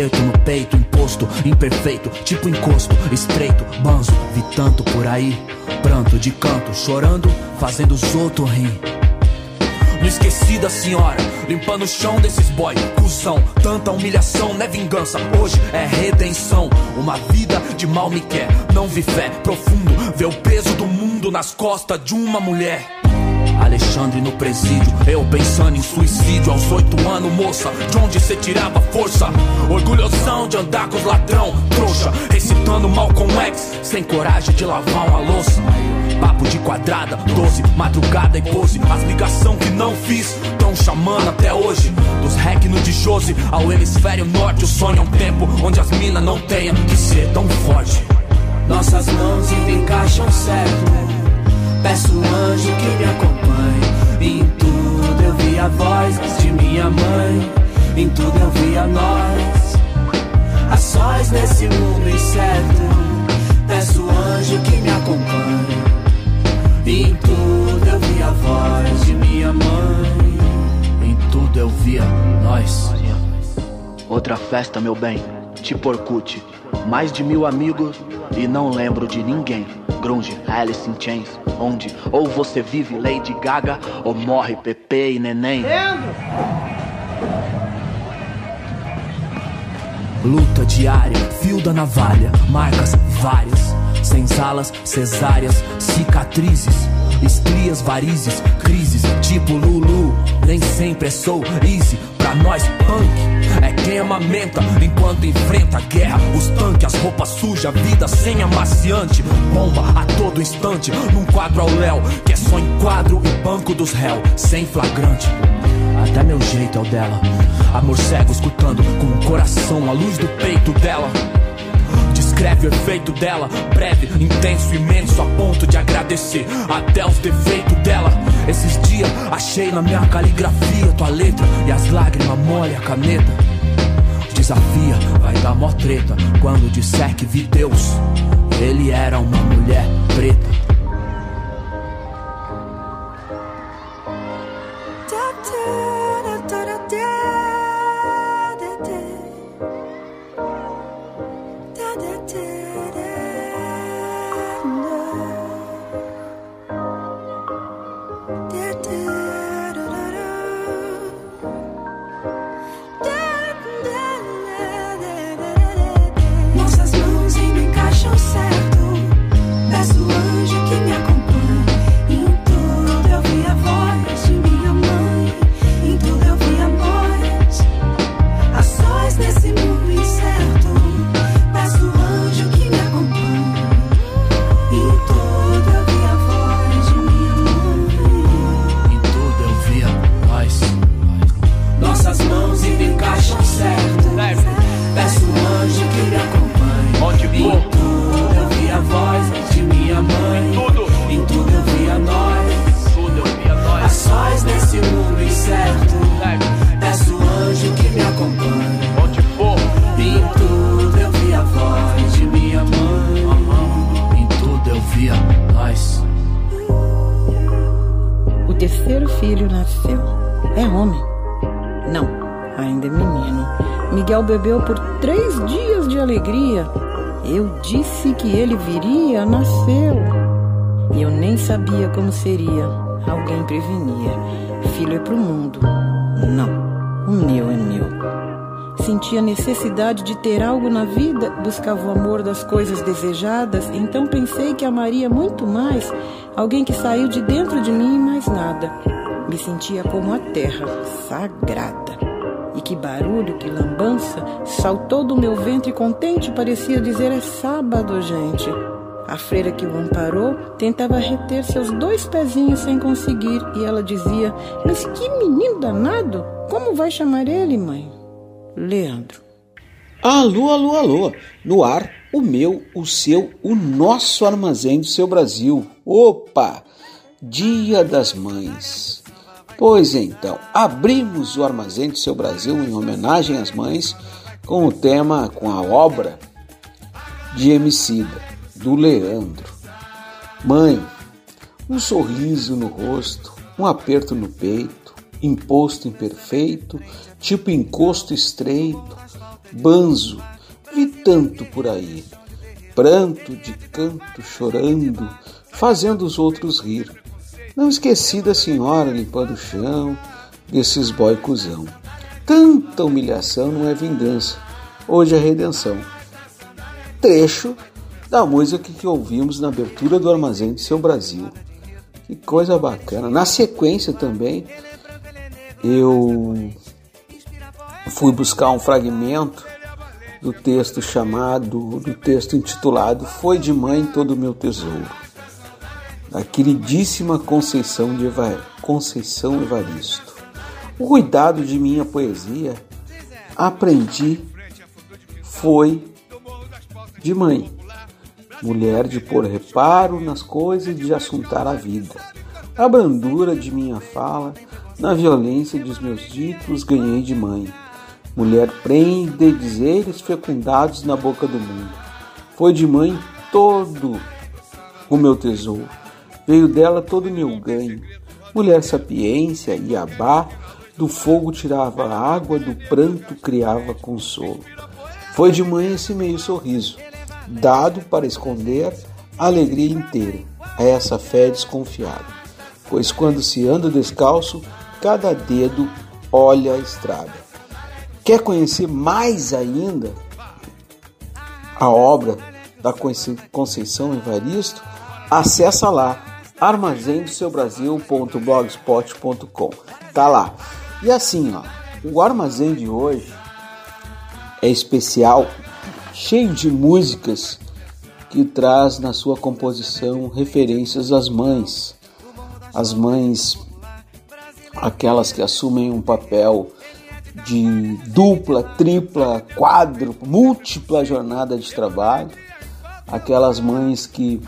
Aperto no peito, imposto, imperfeito, tipo encosto, estreito, banzo, vi tanto por aí, pranto de canto, chorando, fazendo os outros rir. Não esqueci da senhora, limpando o chão desses boy, cuzão. Tanta humilhação não é vingança, hoje é redenção. Uma vida de mal me quer, não vi fé profundo, vê o peso do mundo nas costas de uma mulher. Alexandre no presídio, eu pensando em suicídio aos oito anos, moça. De onde cê tirava força? Orgulhosão de andar com os ladrão, trouxa. Recitando mal com ex, sem coragem de lavar uma louça. Papo de quadrada, doze, madrugada e pose. As ligação que não fiz, tão chamando até hoje. Dos rec no de Jose ao hemisfério norte. O sonho é um tempo onde as minas não tenham que ser tão forte. Nossas mãos encaixam certo. Peço um anjo que me acompanhe. Em tudo eu vi a voz de minha mãe. Em tudo eu vi a nós. A sós nesse mundo incerto. Peço um anjo que me acompanhe. Em tudo eu vi a voz de minha mãe. Em tudo eu via nós. Outra festa, meu bem, tipo Orkut. Mais de mil amigos e não lembro de ninguém. Grunge, Alice in Chains, onde ou você vive Lady Gaga ou morre Pepe e Neném. Luta diária, fio da navalha, marcas várias, senzalas, cesáreas, cicatrizes, estrias, varizes, crises, tipo Lulu. Nem sempre é soul easy, pra nós punk é quem amamenta enquanto enfrenta a guerra. Os tanques, as roupas sujas, a vida sem amaciante, bomba a todo instante, num quadro ao léu, que é só enquadro e banco dos réus, sem flagrante. Até meu jeito é o dela. Amor cego escutando com o coração a luz do peito dela. Descreve o efeito dela, breve, intenso, imenso, a ponto de agradecer até os defeitos dela. Esses dias achei na minha caligrafia tua letra e as lágrimas molham a caneta. Desafia, vai dar mó treta quando disser que vi Deus. Ele era uma mulher preta. Bebeu por três dias de alegria. Eu disse que ele viria, nasceu. E eu nem sabia como seria. Alguém prevenia. Filho é pro mundo. Não, o meu é meu. Sentia necessidade de ter algo na vida, buscava o amor das coisas desejadas, então pensei que amaria muito mais alguém que saiu de dentro de mim e mais nada. Me sentia como a terra, sagrada. Que barulho, que lambança, saltou do meu ventre contente, parecia dizer: É sábado, gente. A freira que o amparou tentava reter seus dois pezinhos sem conseguir, e ela dizia: Mas que menino danado! Como vai chamar ele, mãe? Leandro. Alô, alô, alô. No ar, o meu, o seu, o nosso armazém do seu Brasil. Opa! Dia das Mães. Pois então, abrimos o armazém do seu Brasil em homenagem às mães com o tema, com a obra de Emicida, do Leandro. Mãe, um sorriso no rosto, um aperto no peito, imposto imperfeito, tipo encosto estreito, banzo, vi tanto por aí, pranto de canto chorando, fazendo os outros rir. Não esqueci da senhora limpando o chão, desses boy cuzão. Tanta humilhação não é vingança, hoje é redenção. Trecho da música que ouvimos na abertura do Armazém de Seu Brasil. Que coisa bacana. Na sequência também, eu fui buscar um fragmento do texto chamado, do texto intitulado Foi de Mãe Todo o Meu Tesouro, da queridíssima Conceição, de Eva, Conceição Evaristo. O cuidado de minha poesia aprendi foi de mãe, mulher de pôr reparo nas coisas e de assuntar a vida. A brandura de minha fala, na violência dos meus ditos, ganhei de mãe Mulher prende dizeres fecundados na boca do mundo. Foi de mãe todo o meu tesouro, veio dela todo o meu ganho. Mulher sapiência, Iabá, do fogo tirava água, do pranto criava consolo. Foi de mãe esse meio sorriso, dado para esconder a alegria inteira, a essa fé desconfiada. Pois quando se anda descalço, cada dedo olha a estrada. Quer conhecer mais ainda a obra da Conceição Evaristo? Acessa lá armazém-do-seu-brasil.blogspot.com. Tá lá. E assim, ó, o armazém de hoje é especial, cheio de músicas que traz na sua composição referências às mães. As mães aquelas que assumem um papel de dupla, tripla, quádrupla, múltipla jornada de trabalho, aquelas mães que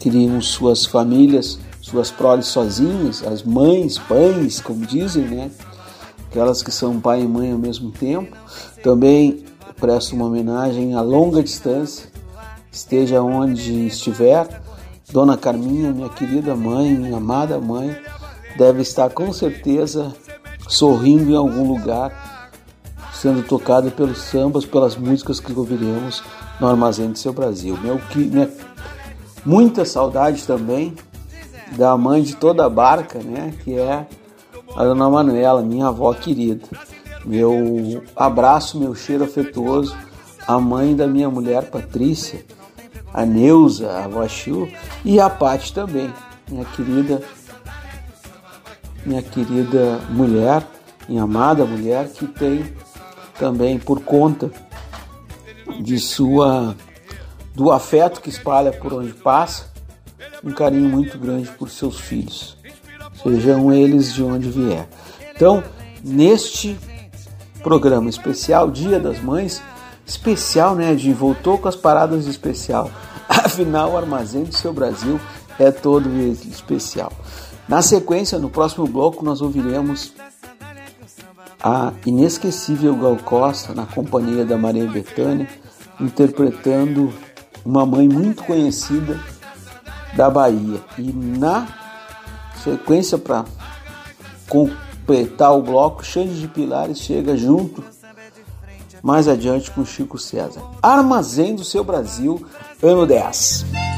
criam suas famílias, suas proles sozinhas, as mães, pães, como dizem, né? Aquelas que são pai e mãe ao mesmo tempo. Também presto uma homenagem a longa distância, esteja onde estiver. Dona Carminha, minha querida mãe, minha amada mãe, deve estar com certeza sorrindo em algum lugar, sendo tocado pelos sambas, pelas músicas que ouviremos no Armazém do Seu Brasil. Meu, minha, muita saudade também da mãe de toda a barca, né, que é a Dona Manuela, minha avó querida. Meu abraço, meu cheiro afetuoso à mãe da minha mulher Patrícia, a Neuza, a avó Chiu, e a Pati também, minha querida minha querida mulher, minha amada mulher, que tem também por conta de sua do afeto que espalha por onde passa, um carinho muito grande por seus filhos, sejam eles de onde vier. Então, neste programa especial, Dia das Mães, especial, né, de voltou com as paradas especial. Afinal, o armazém do seu Brasil é todo especial. Na sequência, no próximo bloco, nós ouviremos a inesquecível Gal Costa na companhia da Maria Bethânia, interpretando uma mãe muito conhecida da Bahia. E na sequência, para completar o bloco, Xande de Pilares chega junto mais adiante com Chico César. Armazém do seu Brasil, ano 10.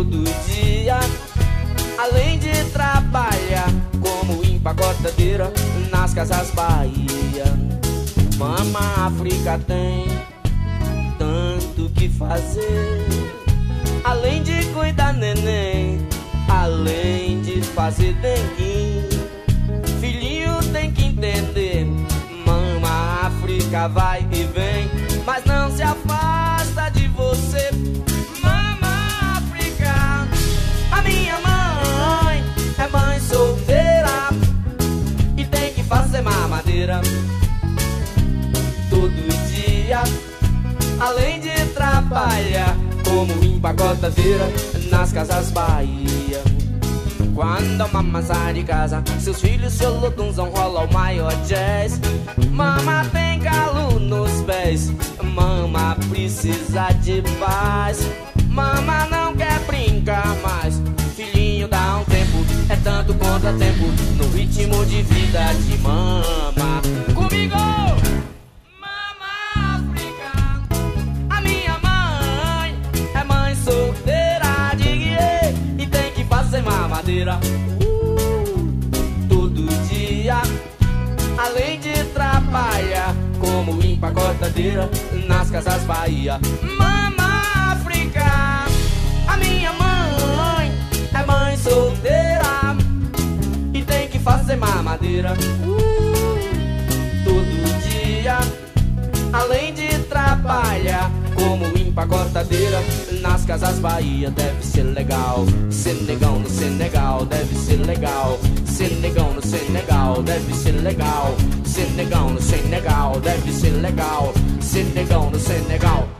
Todo dia. Além de trabalhar como empacotadeira nas casas Bahia. Mama África tem tanto que fazer. Além de cuidar neném, além de fazer dengue. Filhinho tem que entender, mama África vai e vem, mas não se afasta de você. Mamadeira todo dia, além de trabalhar como empacotadeira nas casas Bahia. Quando a mama sai de casa, seus filhos, seu lotunzão rola o maior jazz. Mama tem galo nos pés, mama precisa de paz. Mama não quer brincar mais, filhinho dá um é tanto contratempo no ritmo de vida de mama. Comigo! Mama África, a minha mãe é mãe solteira de guiê e tem que fazer mamadeira uh, todo dia. Além de trabalhar como empacotadeira nas casas Bahia. Mama África, a minha mãe fazer mamadeira todo dia. Além de trabalhar como empacotadeira nas casas Bahia, deve ser legal. Senegão no Senegal, deve ser legal. Senegão no Senegal, deve ser legal. Senegão no Senegal, deve ser legal. Senegão no Senegal.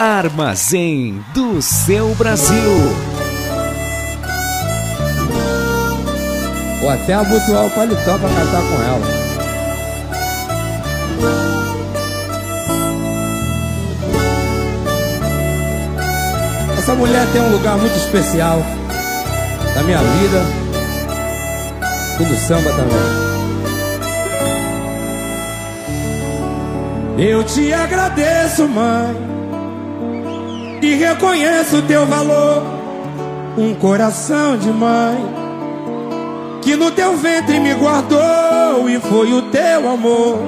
Armazém do seu Brasil. Ou até abotoar o paletó pra cantar com ela. Essa mulher tem um lugar muito especial na minha vida e do samba também. Eu te agradeço, mãe, e reconheço o teu valor. Um coração de mãe que no teu ventre me guardou e foi o teu amor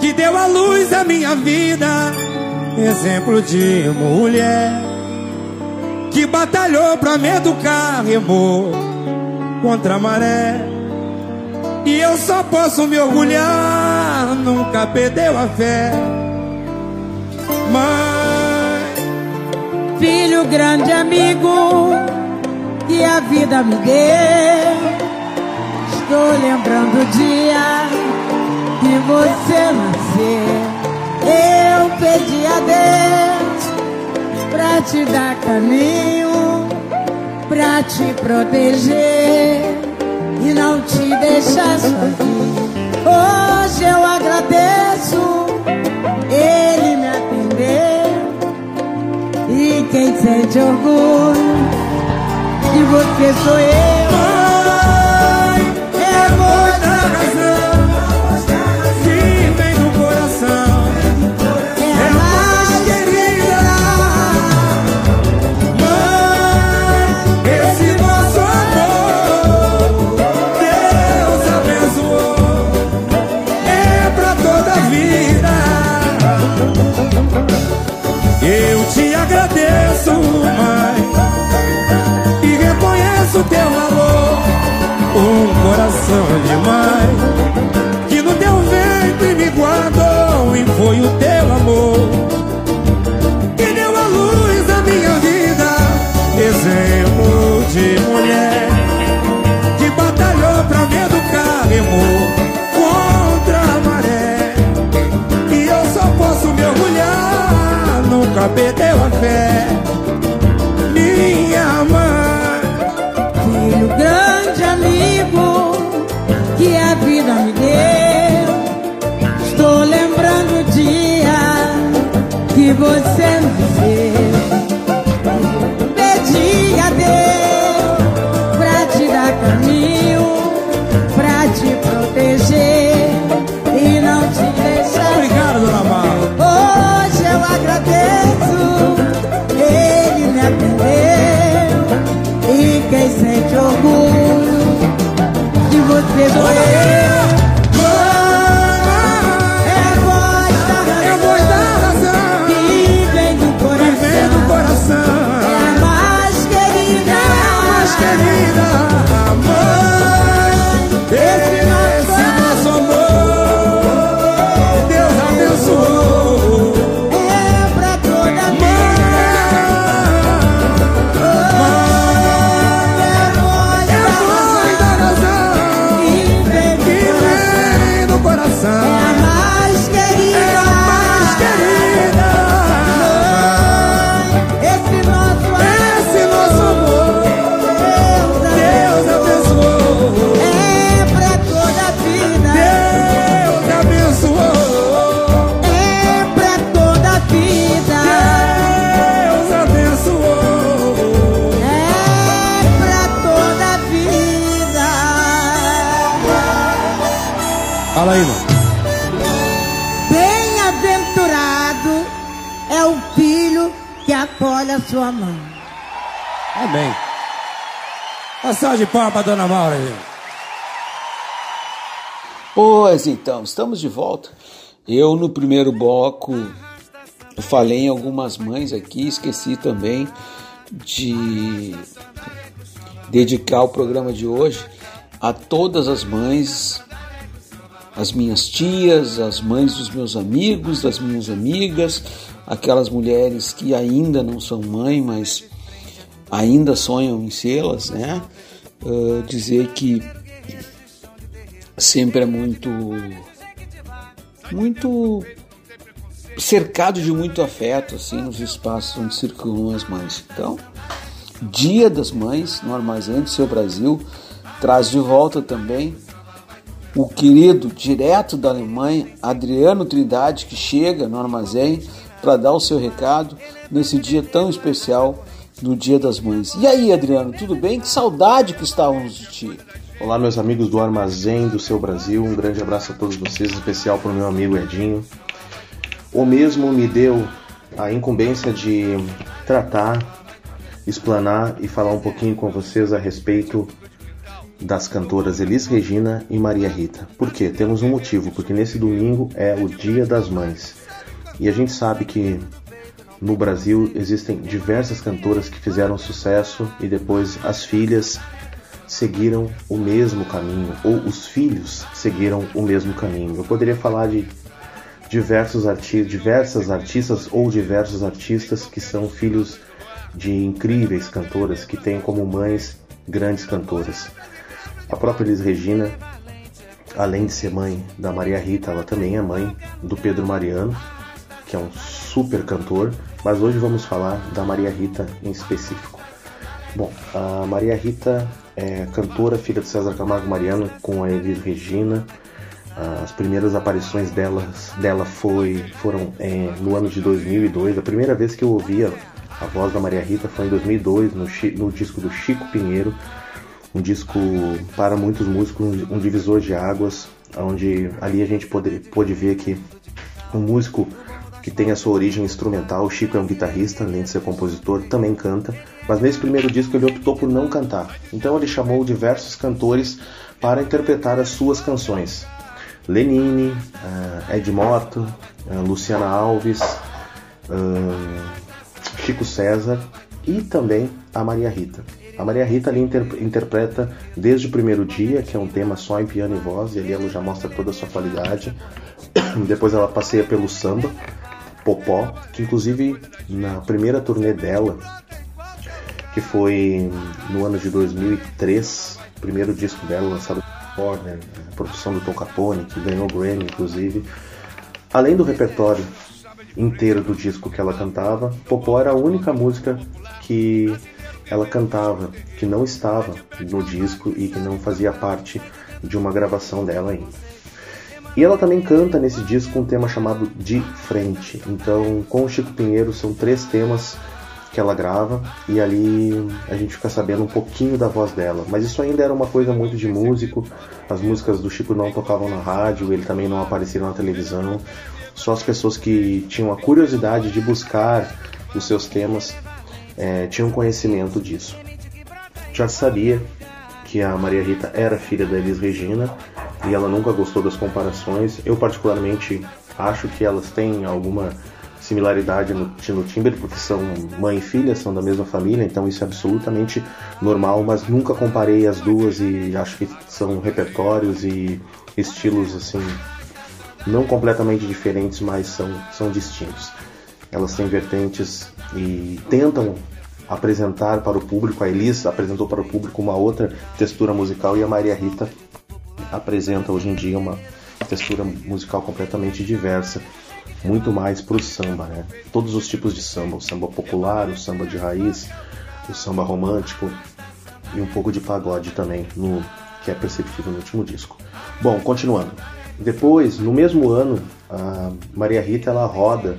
que deu à luz a minha vida. Exemplo de mulher que batalhou pra me educar, remou contra a maré. E eu só posso me orgulhar, nunca perdeu a fé. Mãe, Filho grande amigo que a vida me deu. Estou lembrando o dia que você nasceu. Eu pedi a Deus pra te dar caminho, pra te proteger e não te deixar sozinho. Hoje eu agradeço, ele me atendeu. E quem sente orgulho de você sou eu. coração é demais. Que no teu ventre me guardou E foi o teu amor. Que deu a luz à minha vida Exemplo de mulher. Que batalhou pra me educar Remou contra a maré. E eu só posso me orgulhar Nunca perdeu a fé. Minha mãe. Filho grande amigo já me deu. Estou lembrando o dia que você me deu. Pedi a Deus pra te dar caminho, pra te proteger e não te deixar. Obrigado, dona Mar. Hoje eu agradeço, ele me atendeu e quem sente orgulho. Deus. Amém. Passagem de palma pra dona Maura. Pois então, estamos de volta. Eu no primeiro bloco falei em algumas mães aqui, esqueci também de dedicar o programa de hoje a todas as mães, as minhas tias, as mães dos meus amigos, das minhas amigas, aquelas mulheres que ainda não são mãe, mas ainda sonham em sê-las, né? Uh, dizer que sempre é muito muito cercado de muito afeto assim nos espaços onde circulam as mães. Então, Dia das Mães no Armazém do Seu Brasil traz de volta também o querido direto da Alemanha, Adriano Trindade, que chega no armazém para dar o seu recado nesse dia tão especial do Dia das Mães. E aí, Adriano, tudo bem? Que saudade que estávamos de ti. Olá, meus amigos do Armazém do Seu Brasil. Um grande abraço a todos vocês, especial para o meu amigo Edinho. O mesmo me deu a incumbência de tratar, explanar e falar um pouquinho com vocês a respeito das cantoras Elis Regina e Maria Rita. Por quê? Temos um motivo, porque nesse domingo é o Dia das Mães. E a gente sabe que no Brasil existem diversas cantoras que fizeram sucesso e depois as filhas seguiram o mesmo caminho, ou os filhos seguiram o mesmo caminho. Eu poderia falar de diversos arti diversas artistas ou diversos artistas que são filhos de incríveis cantoras que têm como mães grandes cantoras. A própria Elis Regina, além de ser mãe da Maria Rita, ela também é mãe do Pedro Mariano, que é um super cantor, mas hoje vamos falar da Maria Rita em específico. Bom, a Maria Rita é cantora, filha de César Camargo Mariano, com a Elis Regina. As primeiras aparições delas, dela foi, foram é, no ano de 2002. A primeira vez que eu ouvia a voz da Maria Rita foi em 2002, no, no disco do Chico Pinheiro. Um disco para muitos músicos, um divisor de águas, onde ali a gente pôde, pôde ver que um músico que tem a sua origem instrumental. O Chico é um guitarrista, além de ser compositor, também canta, mas nesse primeiro disco ele optou por não cantar. Então ele chamou diversos cantores para interpretar as suas canções. Lenine, uh, Ed Morto, uh, Luciana Alves, uh, Chico César e também a Maria Rita. A Maria Rita ali inter interpreta desde o primeiro dia, que é um tema só em piano e voz, e ali ela já mostra toda a sua qualidade. Depois ela passeia pelo samba, Popó, que inclusive na primeira turnê dela, que foi no ano de 2003, o primeiro disco dela lançado por Warner, produção do Tom Capone, que ganhou o Grammy inclusive. Além do repertório inteiro do disco que ela cantava, Popó era a única música que ela cantava que não estava no disco e que não fazia parte de uma gravação dela ainda. E ela também canta nesse disco um tema chamado De Frente. Então, com o Chico Pinheiro, são três temas que ela grava e ali a gente fica sabendo um pouquinho da voz dela. Mas isso ainda era uma coisa muito de músico. As músicas do Chico não tocavam na rádio, ele também não aparecia na televisão. Só as pessoas que tinham a curiosidade de buscar os seus temas é, tinham conhecimento disso. Já sabia que a Maria Rita era filha da Elis Regina e ela nunca gostou das comparações. Eu particularmente acho que elas têm alguma similaridade no Timber, porque são mãe e filha, são da mesma família, então isso é absolutamente normal, mas nunca comparei as duas e acho que são repertórios e estilos assim não completamente diferentes, mas são, são distintos. Elas têm vertentes e tentam apresentar para o público, a Elis apresentou para o público uma outra textura musical e a Maria Rita apresenta hoje em dia uma textura musical completamente diversa, muito mais para o samba, né? Todos os tipos de samba, o samba popular, o samba de raiz, o samba romântico e um pouco de pagode também, no que é perceptível no último disco. Bom, continuando. Depois, no mesmo ano, a Maria Rita ela roda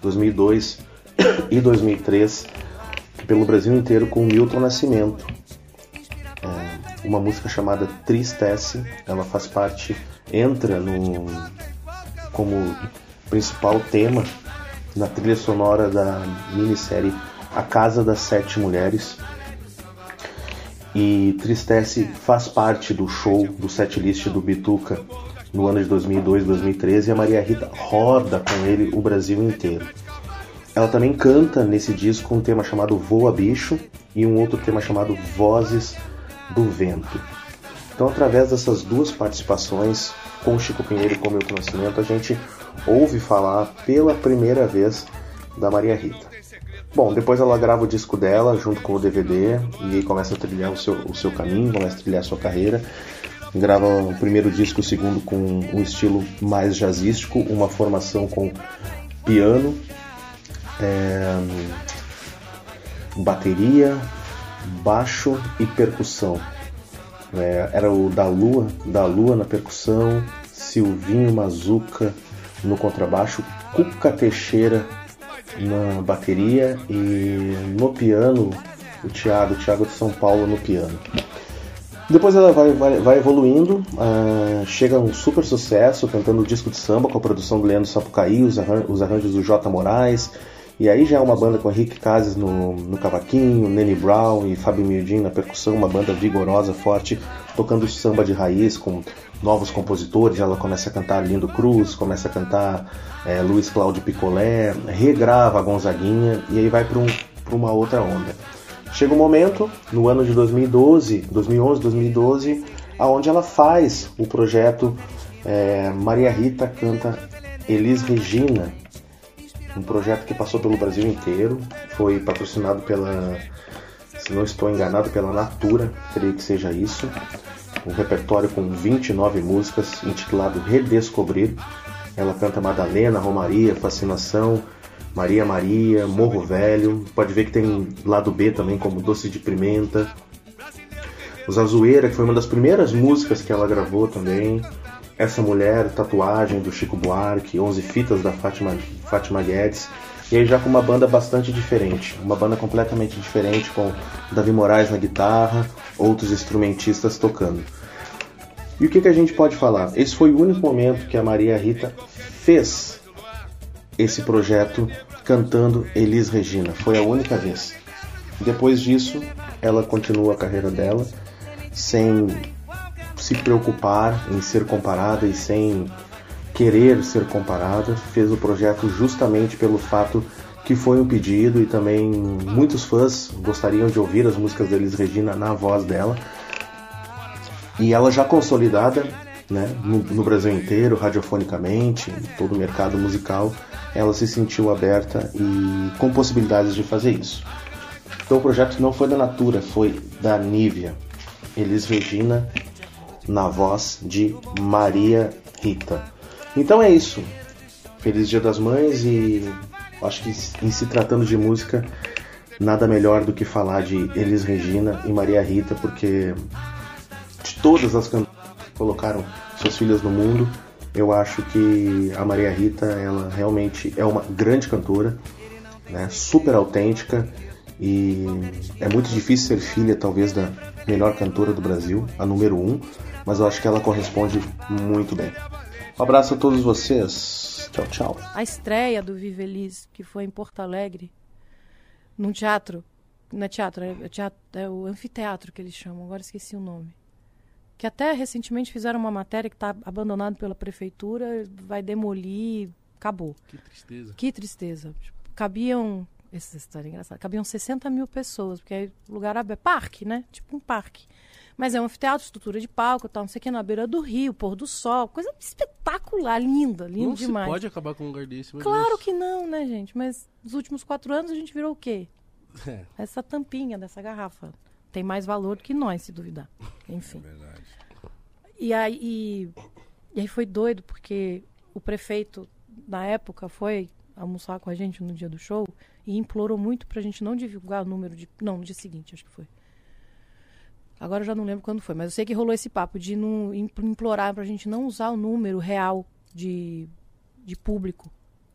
2002 e 2003 pelo Brasil inteiro com Milton Nascimento, uma música chamada Tristesse. Ela faz parte entra no, como principal tema na trilha sonora da minissérie A Casa das Sete Mulheres. E Tristece faz parte do show do setlist do Bituca no ano de 2002, 2013 e a Maria Rita roda com ele o Brasil inteiro. Ela também canta nesse disco um tema chamado Voa Bicho e um outro tema chamado Vozes do Vento. Então, através dessas duas participações, com Chico Pinheiro e com Milton Nascimento, a gente ouve falar pela primeira vez da Maria Rita. Bom, depois ela grava o disco dela junto com o DVD e começa a trilhar o seu, o seu caminho, começa a trilhar a sua carreira. Grava o primeiro disco, o segundo com um estilo mais jazzístico, uma formação com piano, é, bateria, baixo e percussão. É, era o da Lua, da Lua na percussão, Silvinho Mazuca no contrabaixo, Cuca Teixeira na bateria e no piano o Thiago, o Thiago de São Paulo no piano. Depois ela vai, vai, vai evoluindo, uh, chega um super sucesso, cantando o disco de samba com a produção do Leandro Sapucaí, os, arran os arranjos do J. Moraes, e aí já é uma banda com Henrique Cases no, no cavaquinho, Nenny Brown e Fábio Mirdin na percussão, uma banda vigorosa, forte, tocando samba de raiz com novos compositores. Ela começa a cantar Lindo Cruz, começa a cantar é, Luiz Cláudio Picolé, regrava Gonzaguinha e aí vai para um, uma outra onda. Chega um momento, no ano de 2012, 2011, 2012, aonde ela faz o projeto é, Maria Rita canta Elis Regina, um projeto que passou pelo Brasil inteiro, foi patrocinado pela, se não estou enganado, pela Natura, creio que seja isso. Um repertório com 29 músicas, intitulado Redescobrir. Ela canta Madalena, Romaria, Fascinação, Maria Maria, Morro Velho. Pode ver que tem lado B também, como Doce de Pimenta. Os Azueira, que foi uma das primeiras músicas que ela gravou também. Essa Mulher, Tatuagem do Chico Buarque, 11 Fitas da Fátima, Fátima Guedes. E aí já com uma banda bastante diferente, uma banda completamente diferente, com Davi Moraes na guitarra, outros instrumentistas tocando. E o que, que a gente pode falar? Esse foi o único momento que a Maria Rita fez esse projeto cantando Elis Regina. Foi a única vez. Depois disso, ela continua a carreira dela sem se preocupar em ser comparada e sem querer ser comparada, fez o projeto justamente pelo fato que foi um pedido e também muitos fãs gostariam de ouvir as músicas da Elis Regina na voz dela. E ela já consolidada né, no, no Brasil inteiro, radiofonicamente, em todo o mercado musical, ela se sentiu aberta e com possibilidades de fazer isso. Então o projeto não foi da Natura, foi da Nívia. Elis Regina na voz de Maria Rita. Então é isso. Feliz Dia das Mães e acho que em se tratando de música, nada melhor do que falar de Elis Regina e Maria Rita, porque de todas as cantoras que colocaram suas filhas no mundo, eu acho que a Maria Rita, ela realmente é uma grande cantora, né, super autêntica e é muito difícil ser filha, talvez, da melhor cantora do Brasil, a número um, mas eu acho que ela corresponde muito bem. Um abraço a todos vocês. Tchau, tchau. A estreia do Vive Elis, que foi em Porto Alegre, num teatro. Não é teatro, é, teatro, é o anfiteatro que eles chamam, agora esqueci o nome. Que até recentemente fizeram uma matéria que está abandonado pela prefeitura, vai demolir, acabou. Que tristeza. Que tristeza. Cabiam essa história é engraçada. Cabiam 60 mil pessoas, porque é lugar aberto. Parque, né? Tipo um parque. Mas é um anfiteatro, estrutura de palco, tal, não sei o que, na beira do rio, pôr do sol, coisa espetacular, linda, linda não demais. Não pode acabar com um lugar desse, Claro Deus. que não, né, gente? Mas nos últimos quatro anos a gente virou o quê? É. Essa tampinha dessa garrafa. Tem mais valor do que nós, se duvidar. Enfim. É verdade. E aí, e, e aí foi doido, porque o prefeito, na época, foi almoçar com a gente no dia do show e implorou muito pra gente não divulgar o número de. Não, no dia seguinte, acho que foi. Agora eu já não lembro quando foi, mas eu sei que rolou esse papo de não implorar pra gente não usar o número real de, de público.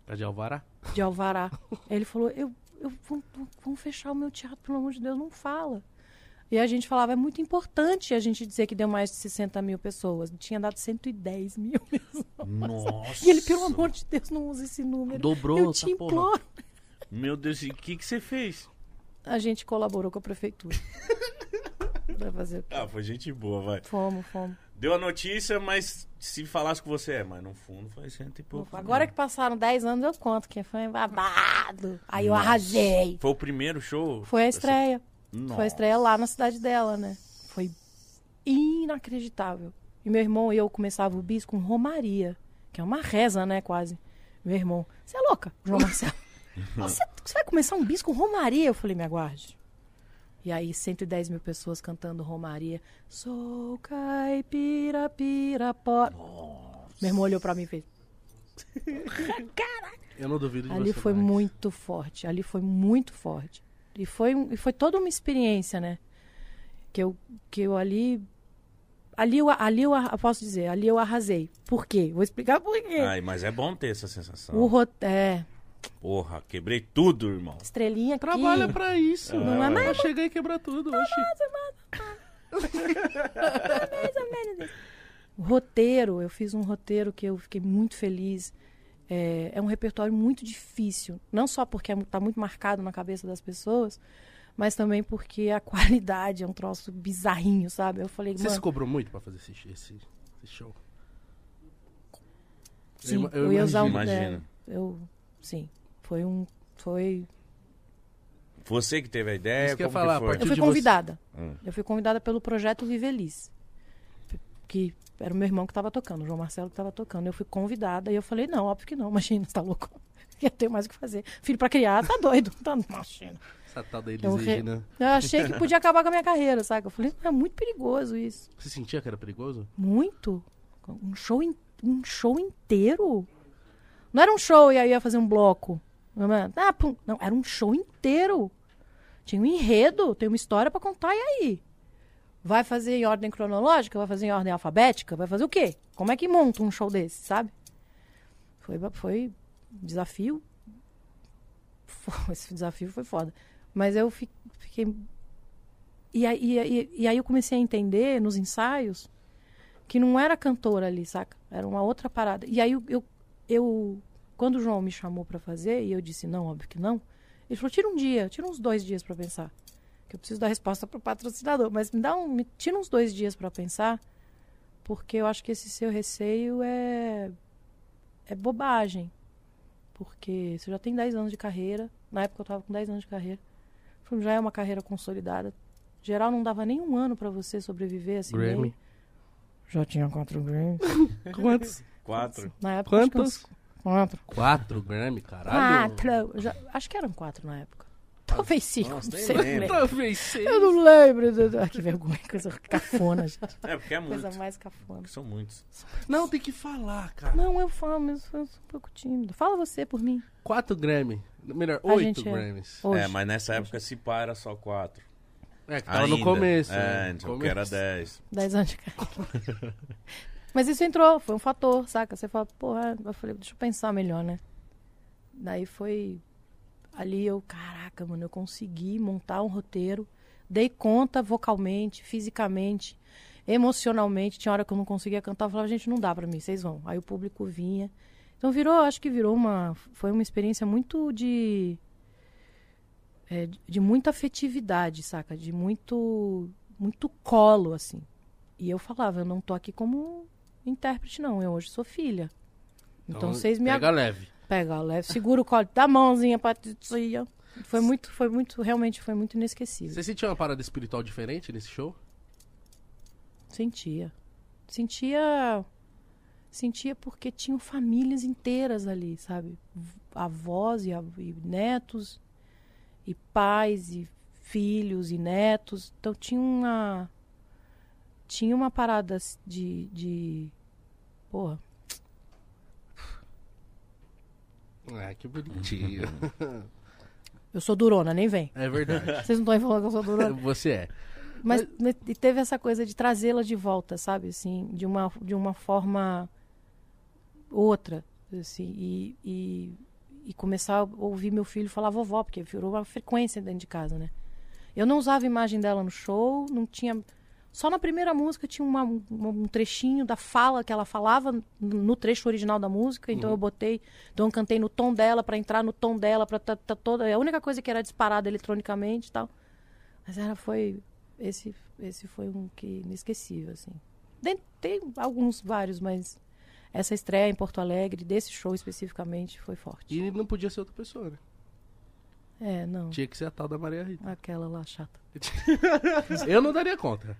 É de Alvará? De Alvará. Ele falou, eu, eu vamos, vamos fechar o meu teatro, pelo amor de Deus, não fala. E a gente falava, é muito importante a gente dizer que deu mais de 60 mil pessoas. Tinha dado 110 mil pessoas. Nossa. E ele, pelo amor de Deus, não usa esse número. Dobrou, Eu te porra. imploro. Meu Deus, e o que, que você fez? A gente colaborou com a prefeitura. pra fazer o quê? Ah, foi gente boa, vai. Fomos, fomos. Deu a notícia, mas se falasse com você, é, mas no fundo foi cento e pouco. Agora que passaram 10 anos, eu conto que foi babado. Aí eu arrasei. Foi o primeiro show? Foi a estreia. Nossa. Foi a estreia lá na cidade dela, né? Foi inacreditável. E meu irmão e eu começava o bis com Romaria, que é uma reza, né, quase. Meu irmão, você é louca, João Marcelo? você, você vai começar um bis com Romaria? Eu falei, me aguarde. E aí, 110 mil pessoas cantando Romaria. Sou caipira, pirapó. Meu irmão olhou pra mim e fez. Eu não duvido de Ali foi mais. muito forte, ali foi muito forte. E foi, e foi toda uma experiência, né? Que eu, que eu ali. Ali eu, ali eu, eu posso dizer, ali eu arrasei. Por quê? Vou explicar por quê. Ai, mas é bom ter essa sensação. o. É, Porra, quebrei tudo, irmão. estrelinha aqui. Trabalha pra isso. É, Não é mais- Vai chegar e quebrar tudo. Oxi. O roteiro, eu fiz um roteiro que eu fiquei muito feliz. É, é um repertório muito difícil. Não só porque está muito marcado na cabeça das pessoas, mas também porque a qualidade é um troço bizarrinho, sabe? Eu falei, Você se cobrou muito pra fazer esse, esse, esse show? sim, Eu- eu, eu ia usar um. imagino. é, eu, sim, foi um. Foi. Você que teve a ideia, Isso que eu como falar, que foi? Eu fui convidada. Hum. Eu fui convidada pelo projeto Viveliz. Que era o meu irmão que estava tocando, o João Marcelo que estava tocando. Eu fui convidada e eu falei, não, óbvio que não, imagina, você tá louco. Eu tenho mais o que fazer. Filho pra criar, tá doido. Tá, imagina. Essa tal da Eu, Elis re- Regina. eu achei que podia acabar com a minha carreira, sabe? Eu falei, é muito perigoso isso. Você sentia que era perigoso? Muito. Um show, in- um show inteiro. Não era um show e aí ia fazer um bloco. Não, ah, pum. não, era um show inteiro. Tinha um enredo, tem uma história pra contar, e aí? Vai fazer em ordem cronológica? Vai fazer em ordem alfabética? Vai fazer o quê? Como é que monta um show desse, sabe? Foi, foi desafio. Esse desafio foi foda. Mas eu fi- fiquei. E aí, e, aí- e aí eu comecei a entender nos ensaios que não era cantora ali, saca? Era uma outra parada. E aí eu, eu, eu- quando o João me chamou pra fazer, e eu disse não, óbvio que não, ele falou: tira um dia, tira uns dois dias pra pensar. Que eu preciso dar resposta pro patrocinador, mas me dá um. Me, tira uns dois dias pra pensar, porque eu acho que esse seu receio é. é bobagem. Porque você já tem 10 anos de carreira. Na época eu tava com 10 anos de carreira. Já é uma carreira consolidada. Geral não dava nem um ano pra você sobreviver assim. Grammy. Já tinha quatro Grammys. Quantos? Quatro. Na época Quantos? Quatro. Quatro Grammy, caralho. Quatro. Já- acho que eram quatro na época. Talvez cinco. Nossa, não sei. lembro. Talvez seis. Eu não lembro. Ah, que vergonha, coisa cafona, gente. É, porque é muito. Coisa mais cafona. São muitos. Não, tem que falar, cara. Não, eu falo, mas eu sou um pouco tímido. Fala você por mim. Quatro Grammy. Melhor, A oito é- Grammys. Hoje. É, mas nessa época se pá era só quatro. É, que tava no Ainda. começo. É, né? então que era Começo. dez. Dez anos de. Mas isso entrou, foi um fator, saca? Você fala, porra, eu falei, deixa eu pensar melhor, né? Daí foi. Ali eu, caraca, mano, eu consegui montar um roteiro, dei conta vocalmente, fisicamente, emocionalmente. Tinha hora que eu não conseguia cantar, eu falava, gente, não dá pra mim, vocês vão. Aí o público vinha. Então virou, acho que virou uma. Foi uma experiência muito de. é, de- muita afetividade, saca? De muito. Muito colo, assim. E eu falava, eu não tô aqui como intérprete, não. Eu hoje sou filha. Então, Então, vocês me pega leve. Pega leve, segura o colo, dá a mãozinha pra titia. Foi muito, foi muito, realmente foi muito inesquecível. Você sentiu uma parada espiritual diferente nesse show? Sentia. Sentia. Sentia porque tinham famílias inteiras ali, sabe? Avós e, av- e netos, e pais, e filhos e netos. Então tinha uma. Tinha uma parada de. de porra. Ah, que bonitinho. Eu sou durona, nem vem. É verdade. Vocês não estão falando que eu sou durona? Você é. Mas, mas teve essa coisa de trazê-la de volta, sabe? Assim, de uma, de uma forma outra. Assim, e, e, e começar a ouvir meu filho falar vovó, porque virou uma frequência dentro de casa, né? Eu não usava a imagem dela no show, não tinha. Só na primeira música tinha uma- um, trechinho da fala que ela falava no trecho original da música, então Uhum. eu botei, então eu cantei no tom dela pra entrar no tom dela, para tá, tá toda, é a única coisa que era disparada eletronicamente e tal. Mas era foi esse esse foi um que inesquecível assim. Den- Tem alguns vários, mas essa estreia em Porto Alegre desse show especificamente foi forte. E não podia ser outra pessoa, né? É, não. Tinha que ser a tal da Maria Rita. Aquela lá chata. eu não daria conta.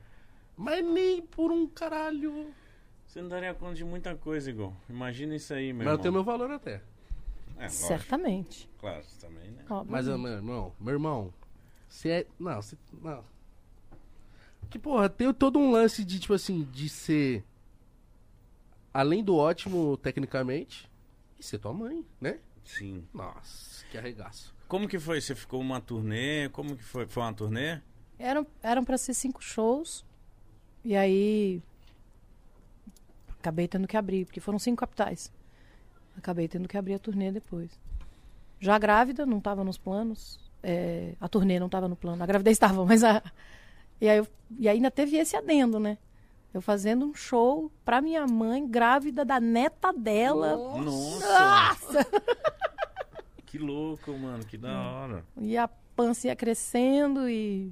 Mas nem por um caralho. Você não daria conta de muita coisa, Igor. Imagina isso aí, meu Mas eu irmão. tenho meu valor até. É, lógico. Certamente. Claro, você também, né? Mas, meu irmão, meu irmão, você é. Não, você. Não. Que, porra, tem todo um lance de, tipo assim, de ser. Além do ótimo tecnicamente, e ser tua mãe, né? Sim. Nossa, que arregaço. Como que foi? Você ficou uma turnê? Como que foi? Foi uma turnê? Eram eram para ser cinco shows. E aí acabei tendo que abrir, porque foram cinco capitais. Acabei tendo que abrir a turnê depois. Já grávida, não estava nos planos. É, a turnê não estava no plano. A gravidez estava, mas a e aí eu- e ainda teve esse adendo, né? Eu fazendo um show pra minha mãe grávida da neta dela. Nossa! Nossa! Que louco, mano. Que da hora. E a pança ia crescendo e.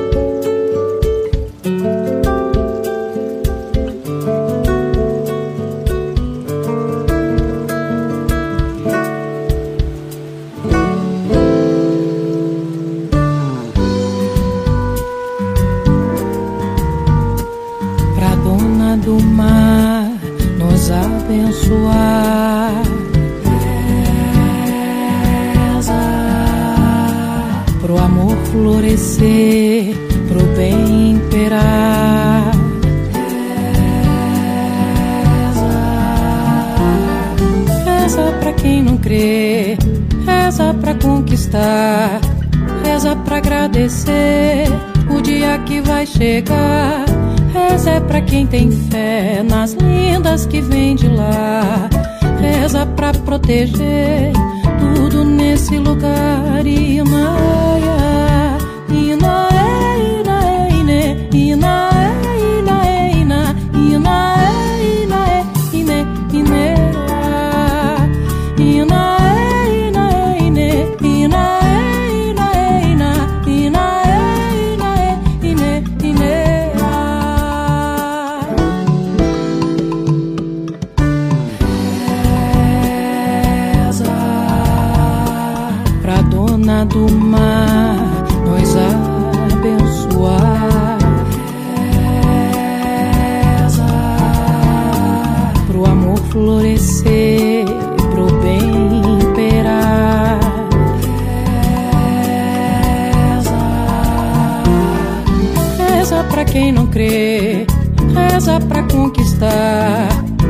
Reza pra conquistar,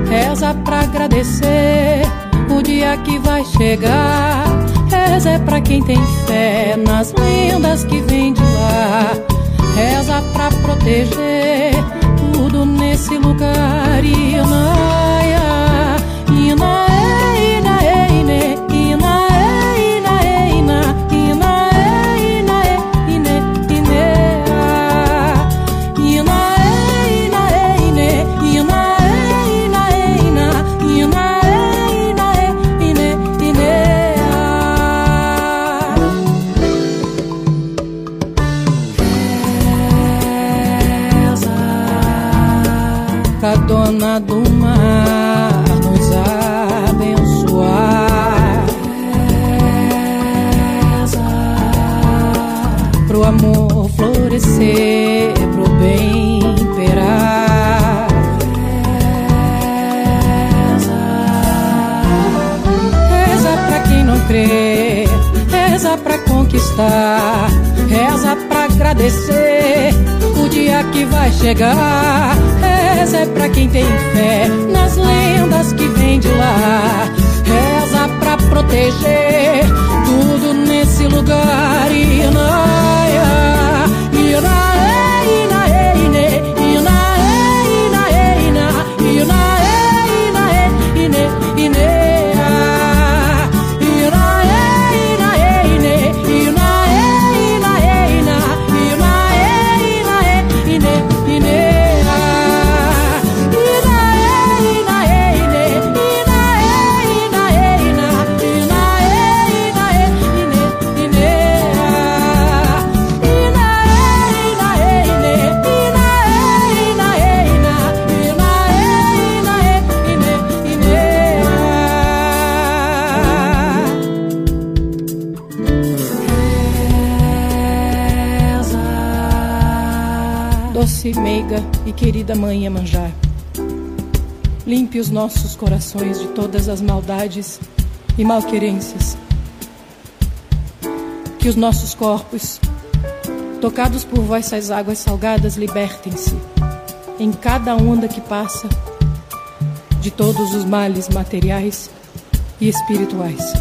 reza pra agradecer o dia que vai chegar. Reza é pra quem tem fé nas lendas que vem de lá. Reza pra proteger tudo nesse lugar. Inaia, dona do mar nos abençoar. Reza pro amor florescer, pro bem imperar. Reza pra quem não crê, reza pra conquistar, reza pra agradecer dia que vai chegar. Reza é pra quem tem fé nas lendas que vem de lá. Reza pra proteger tudo nesse lugar. Inaia, inae, inae, ine, inae, inae, ina, inae, inae, ine, inea. Doce, meiga e querida mãe Iemanjá, limpe os nossos corações de todas as maldades e malquerências. Que os nossos corpos, tocados por vossas águas salgadas, libertem-se em cada onda que passa de todos os males materiais e espirituais.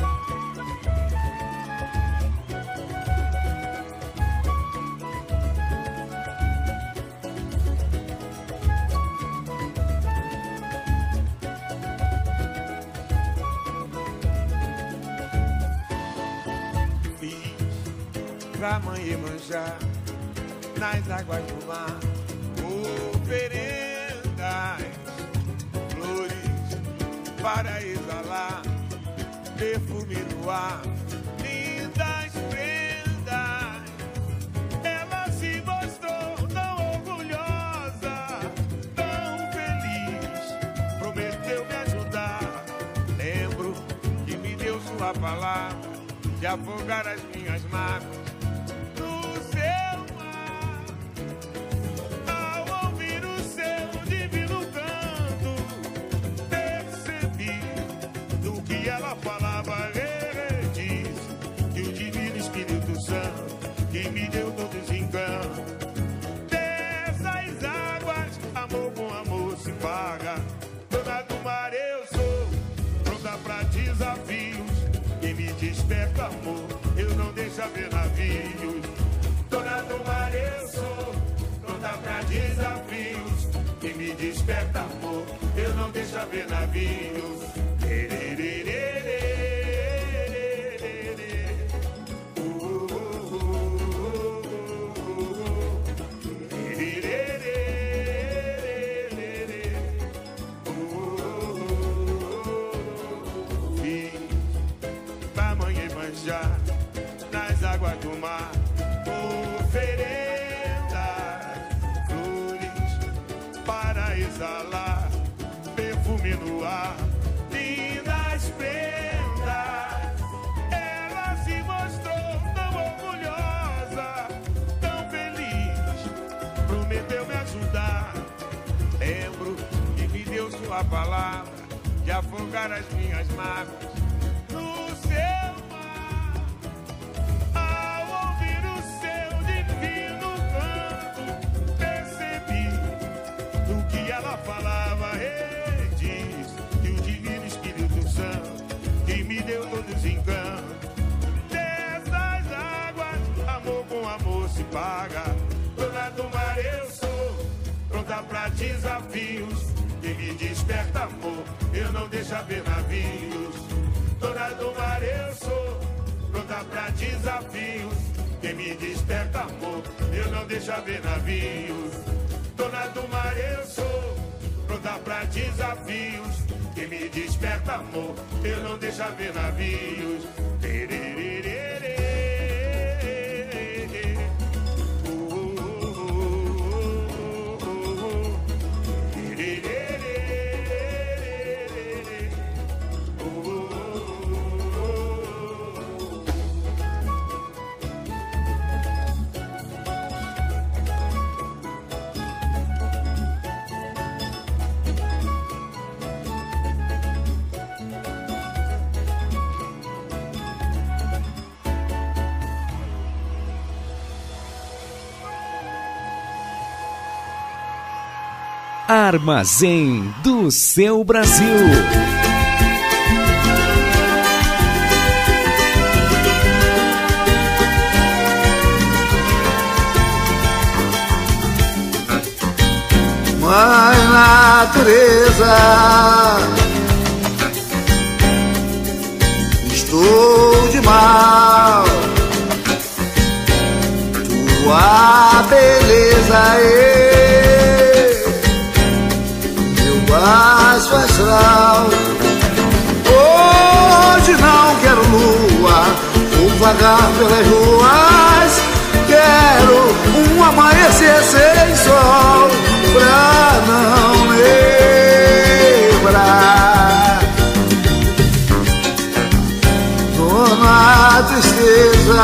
Palavra de afogar as minhas mágoas me desperta amor, eu não deixo ver navios. Dona do mar eu sou, pronta pra desafios. Quem me desperta amor, eu não deixo ver navios. De afogar as minhas mágoas no seu mar. Ao ouvir o seu divino canto, percebi do que ela falava. Ele diz que o divino Espírito Santo que me deu todos os encantos. Dessas águas, amor com amor se paga. Dona do mar eu sou, pronta pra desafios. Quem me desperta amor, eu não deixo ver navios. Dona do mar eu sou, pronta pra desafios. Quem me desperta amor, eu não deixo ver navios. Dona do mar eu sou, pronta pra desafios. Quem me desperta amor, eu não deixo ver navios. Armazém do seu Brasil. Mãe natureza, estou de mal. Tua beleza meu baixo astral. Hoje não quero lua, vou vagar pelas ruas. Quero um amanhecer sem sol pra não lembrar. Dona tristeza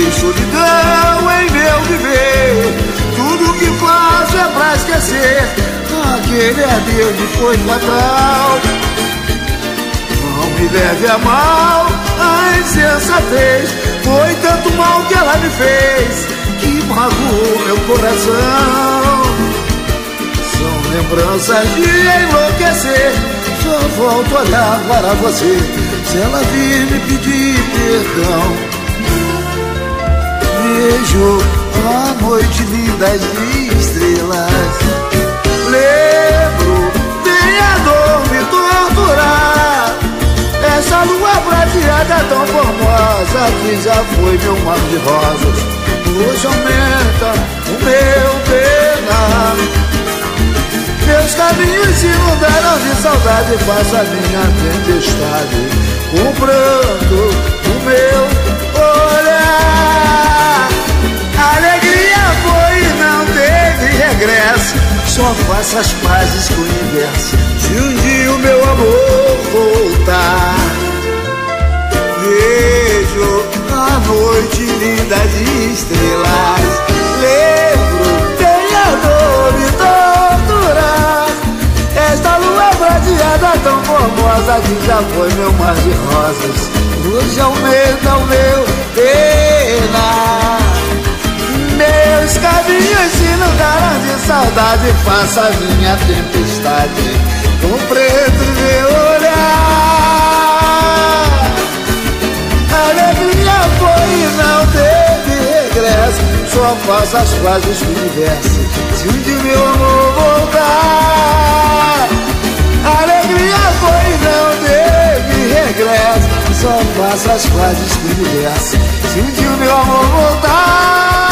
Fez solidão em meu viver. Tudo que faço é pra esquecer aquele adeus que foi fatal. Não me leve a mal a insensatez. Foi tanto mal que ela me fez que magoou meu coração. São lembranças de enlouquecer. Só volto a olhar para você se ela vir me pedir perdão. Vejo a noite linda de estrelas. Lembro, vem a dor me torturar. Essa lua prateada tão formosa que já foi meu mar de rosas. Hoje aumenta o meu penar. Meus caminhos se inundaram de saudade Faça minha tempestade O pranto do meu teve regresso Só faça as pazes com o universo. Se um dia o meu amor voltar Vejo a noite linda de estrelas. Lembro, a dor me torturar. Esta lua prateada tão formosa Que já foi meu mar de rosas. Hoje aumenta o meu pena Meus caminhos inundaram de saudade. Faça a minha tempestade Com preto meu olhar. Alegria foi e não teve regresso. Só faço as pazes com o universo Se um dia meu amor voltar. Alegria foi e não teve regresso. Só faço as pazes com o universo Se um dia meu amor voltar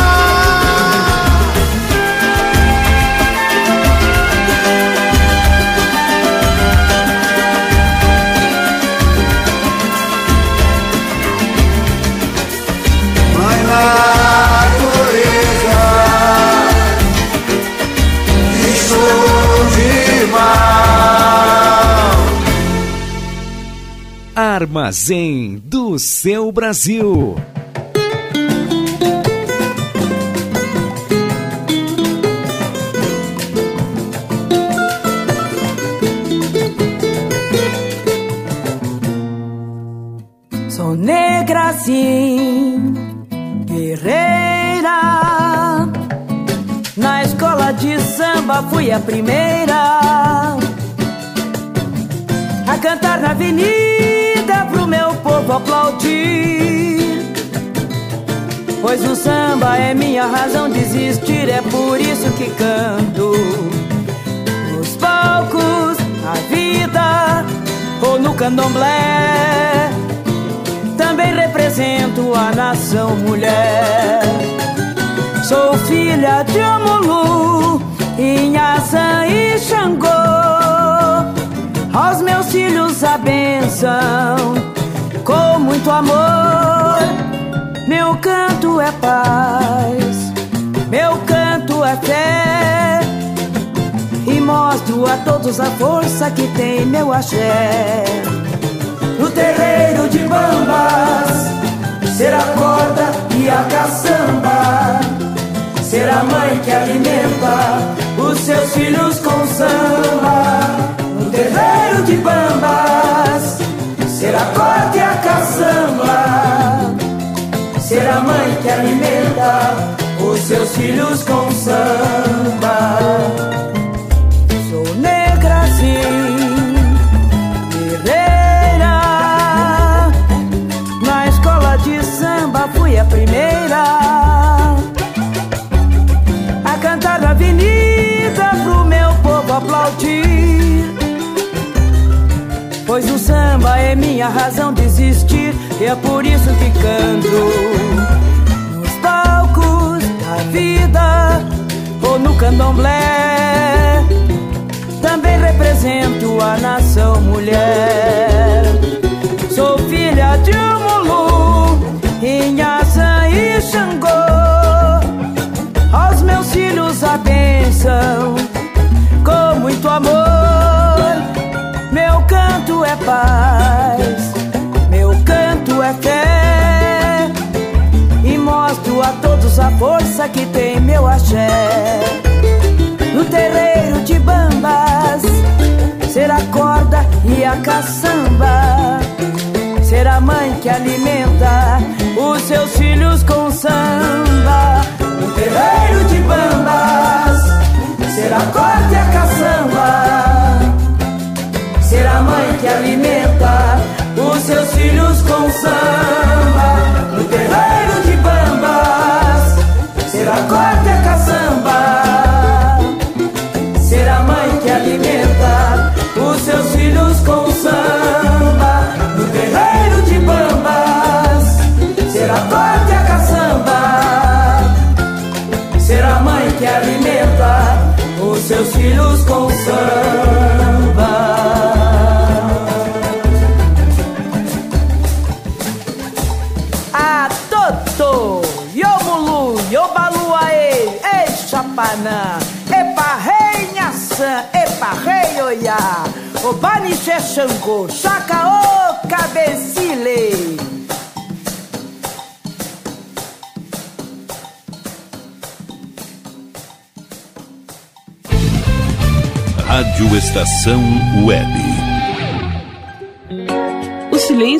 Armazém do seu Brasil. Sou negra sim, guerreira. Na escola de samba fui a primeira a cantar na avenida povo aplaudir. Pois o samba é minha razão de existir, é por isso que canto. Nos palcos, a vida ou no candomblé. Também represento a nação mulher. Sou filha de Omulu, Inhaçã e Xangô. Aos meus filhos a bênção, com muito amor. Meu canto é paz, meu canto é fé. E mostro a todos a força que tem meu axé. No terreiro de bambas, ser a corda e a caçamba. Ser a mãe que alimenta os seus filhos com samba filhos com samba. Sou negra sim, guerreira, na escola de samba fui a primeira a cantar na avenida pro meu povo aplaudir. Pois o samba é minha razão de existir E é por isso que canto vida Ou no candomblé. Também represento a nação mulher. Sou filha de Umulu Inhaçã e Xangô. Aos meus filhos a bênção Com muito amor. Meu canto é paz, meu canto é fé. A força que tem meu axé. No terreiro de bambas, ser a corda e a caçamba. Ser a mãe que alimenta os seus filhos com samba. No terreiro de bambas, ser a corda e a caçamba ser a mãe que alimenta os seus filhos com samba. Obaniché Xangô, Chacaô Cabecile. Rádio Estação Web. O silêncio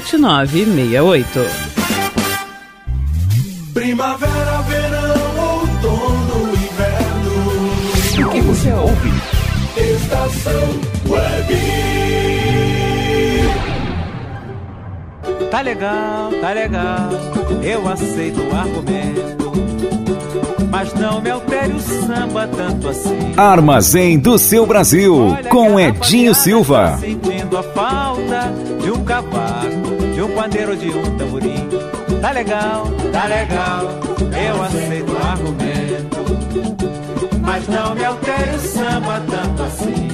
7968. Primavera, verão, outono, inverno. O que você ouve? Estação Web. Tá legal, tá legal, eu aceito o argumento. Mas não me altere o samba tanto assim. Armazém do seu Brasil, com Edinho Silva. Sentindo a falta de um cavaco, pandeiro, de um tamborim. Tá legal, tá legal, eu aceito o argumento. Mas não me altere o samba tanto assim.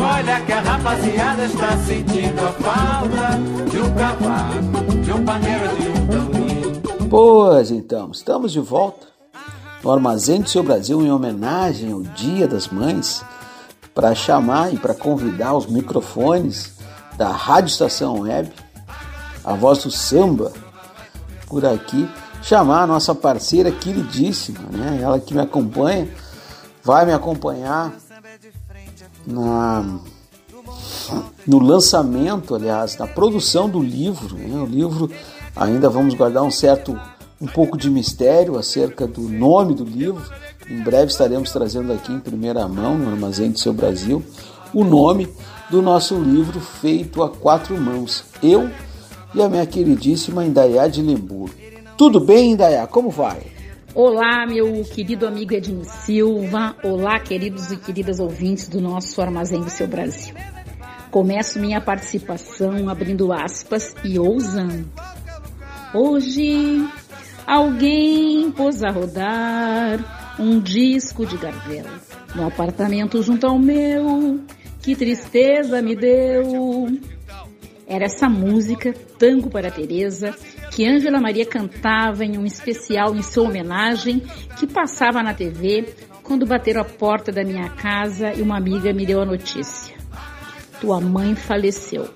Olha que a rapaziada está sentindo a falta de um cavaco, de um pandeiro, de um tamborim. Pois então, estamos de volta no Armazém do Seu Brasil em homenagem ao Dia das Mães para chamar e para convidar os microfones da Rádio Estação Web, a voz do samba, por aqui, chamar a nossa parceira queridíssima, né? Ela que me acompanha, vai me acompanhar na no lançamento, aliás, na produção do livro, né? O livro ainda vamos guardar um certo um pouco de mistério acerca do nome do livro. Em breve estaremos trazendo aqui em primeira mão, no Armazém do Seu Brasil, o nome do nosso livro feito a quatro mãos. Eu e a minha queridíssima Indaiá de Limburgo. Tudo bem, Indaiá? Como vai? Olá, meu querido amigo Edinho Silva. Olá, queridos e queridas ouvintes do nosso Armazém do Seu Brasil. Começo minha participação abrindo aspas e ousando. Hoje alguém pôs a rodar um disco de Gardel no apartamento junto ao meu. Que tristeza me deu. Era essa música, Tango para Teresa, que Ângela Maria cantava em um especial em sua homenagem que passava na TV quando bateram a porta da minha casa e uma amiga me deu a notícia. Tua mãe faleceu.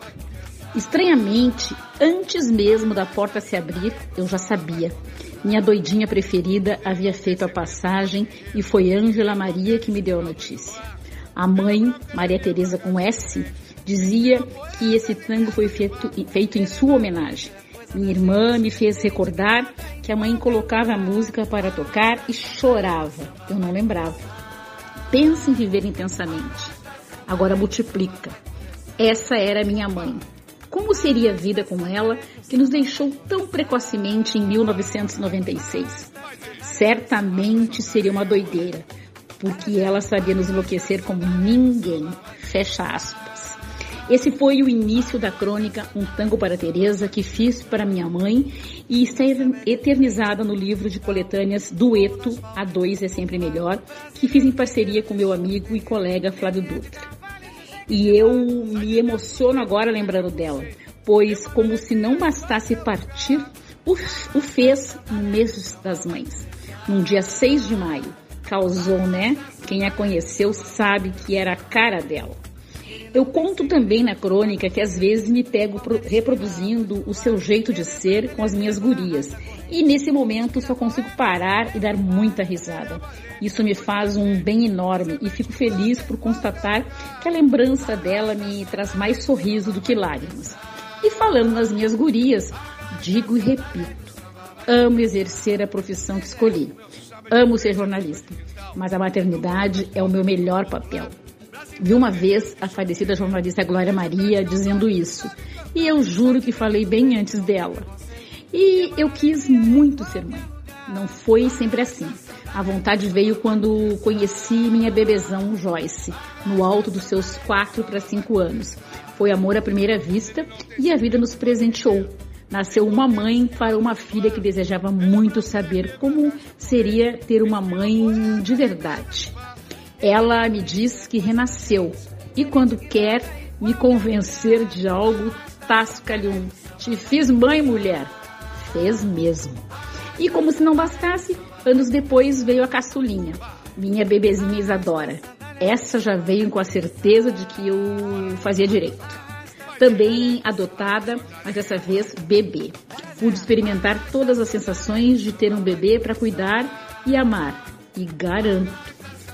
Estranhamente, antes mesmo da porta se abrir, eu já sabia. Minha doidinha preferida havia feito a passagem e foi Ângela Maria que me deu a notícia. A mãe, Maria Teresa com S, dizia que esse tango foi feito, feito em sua homenagem. Minha irmã me fez recordar que a mãe colocava a música para tocar e chorava. Eu não lembrava. Pensa em viver intensamente. Agora multiplica. Essa era minha mãe. como seria a vida com ela que nos deixou tão precocemente em 1996. Certamente seria uma doideira, porque ela sabia nos enlouquecer como ninguém. Fecha aspas. Esse foi o início da crônica Um Tango para Teresa que fiz para minha mãe e está eternizada no livro de coletâneas Dueto, A Dois é Sempre Melhor, que fiz em parceria com meu amigo e colega Flávio Dutra. E eu me emociono agora lembrando dela, pois como se não bastasse partir, o, fez no mês das mães, num dia 6 de maio. Causou, né? Quem a conheceu sabe que era a cara dela. Eu conto também na crônica que às vezes me pego reproduzindo o seu jeito de ser com as minhas gurias. E nesse momento só consigo parar e dar muita risada. Isso me faz um bem enorme e fico feliz por constatar que a lembrança dela me traz mais sorriso do que lágrimas. E falando nas minhas gurias, digo e repito: amo exercer a profissão que escolhi. Amo ser jornalista, mas a maternidade é o meu melhor papel. Vi uma vez a falecida jornalista Glória Maria dizendo isso, e eu juro que falei bem antes dela. E eu quis muito ser mãe. Não foi sempre assim. A vontade veio quando conheci minha bebezão Joyce, no alto dos seus quatro para cinco anos. Foi amor à primeira vista e a vida nos presenteou. Nasceu uma mãe para uma filha que desejava muito saber como seria ter uma mãe de verdade. Ela me diz que renasceu e quando quer me convencer de algo, tasca-lhe um. Te fiz mãe, mulher. Fez mesmo. E como se não bastasse, anos depois veio a caçulinha, minha bebezinha Isadora. Essa já veio com a certeza de que eu fazia direito. Também adotada, mas dessa vez bebê. Pude experimentar todas as sensações de ter um bebê para cuidar e amar. E garanto,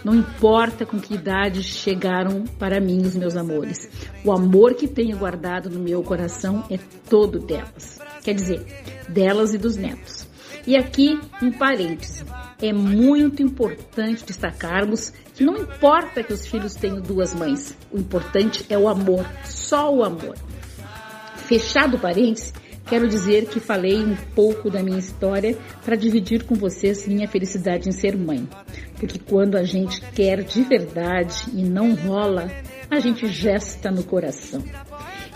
não importa com que idade chegaram para mim os meus amores. O amor que tenho guardado no meu coração é todo delas. Quer dizer, delas e dos netos. E aqui, um parêntese. É muito importante destacarmos não importa que os filhos tenham duas mães. O importante é o amor, só o amor. Fechado o parêntese, Quero dizer que falei um pouco da minha história para dividir com vocês minha felicidade em ser mãe. Porque quando a gente quer de verdade e não rola, a gente gesta no coração.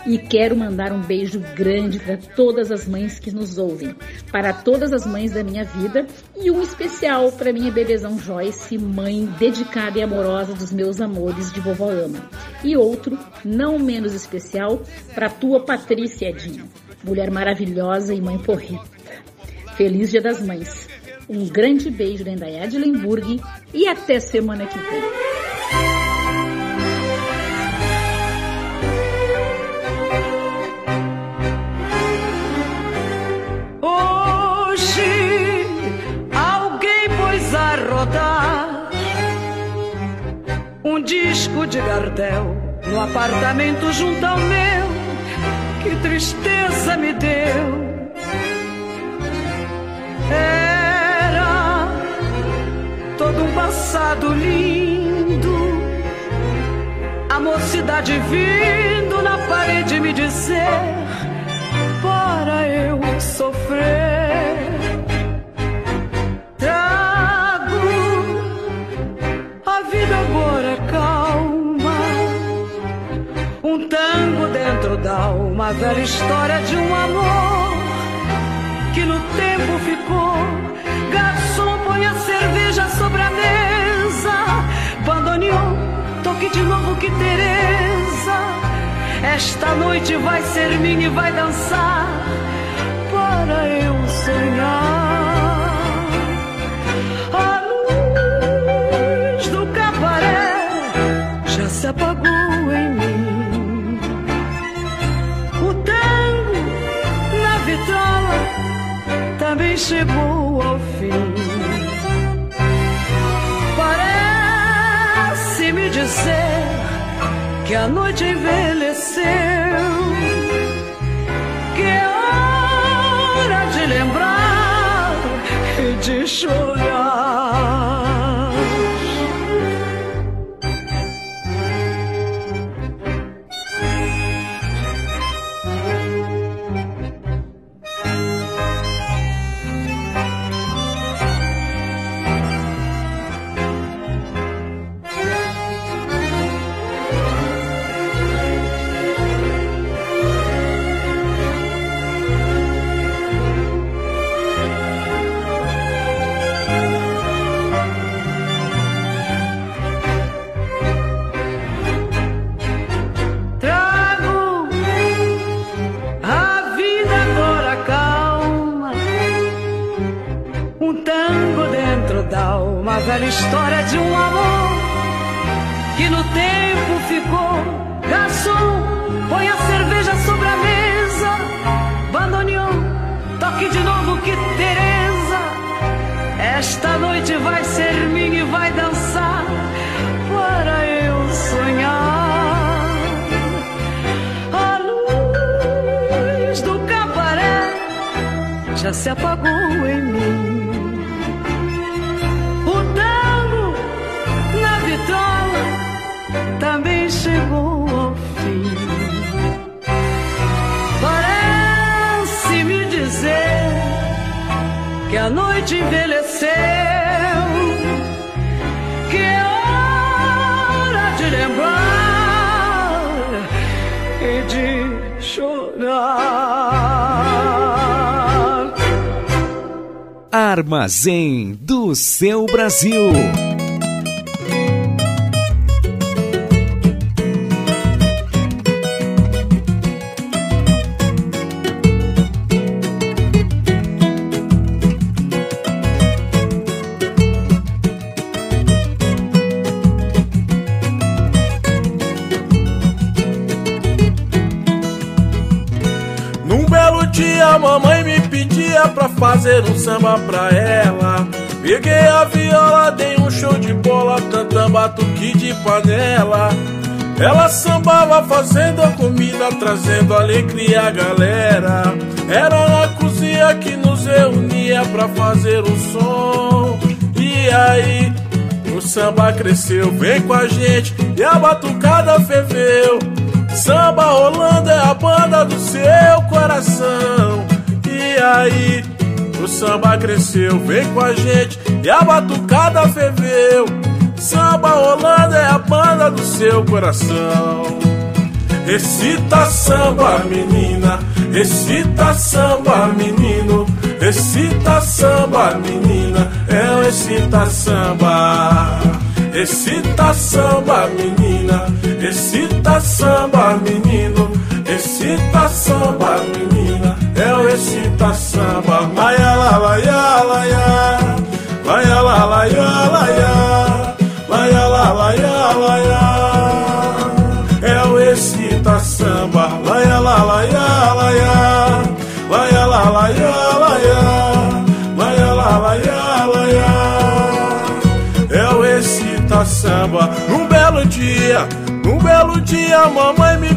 E quero mandar um beijo grande para todas as mães que nos ouvem, para todas as mães da minha vida e um especial para minha bebezão Joyce, mãe dedicada e amorosa dos meus amores de vovó Ama. E outro, não menos especial, para tua Patrícia Edinho mulher maravilhosa e mãe porreta. Feliz Dia das Mães. Um grande beijo da Indaiá de e até semana que vem. Rodar um disco de Gardel no apartamento junto ao meu que tristeza me deu. Era todo um passado lindo, a mocidade vindo na parede me dizer para eu sofrer. Alma uma velha história de um amor que no tempo ficou. Garçom, põe a cerveja sobre a mesa. Bandoneon, toque de novo que Teresa. Esta noite vai ser minha e vai dançar para eu sonhar. Chegou ao fim. Parece me dizer que a noite envelheceu, história de um amor que no tempo ficou. Garçom, põe a cerveja sobre a mesa. Bandoneon, toque de novo que Teresa. Esta noite vai ser minha e vai dançar para eu sonhar. A luz do cabaré já se apagou em mim. Noite envelheceu, que é hora de lembrar e de chorar. Armazém do seu Brasil. Fazer um samba pra ela. Peguei a viola, dei um show de bola, cantando batuque de panela. Ela sambava fazendo a comida, trazendo alegria à galera. Era na cozinha que nos reunia pra fazer o som. E aí, o samba cresceu, vem com a gente e a batucada ferveu. Samba rolando é a banda do seu coração. E aí, o samba cresceu, vem com a gente e a batucada ferveu. Samba rolando é a banda do seu coração. Recita samba, menina, recita samba, menino. Recita samba, menina, é o recita samba. Recita samba, menina, recita samba, menino. Recita samba, menina, é o recita samba. Laia, la, laia, laia, laia, la, laia, laia, laia, la, laia. É o recita samba, laia, la, laia, laia, laia, la, laia, laia, laia, la, laia. É o recita samba. Num belo dia, num belo dia, mamãe me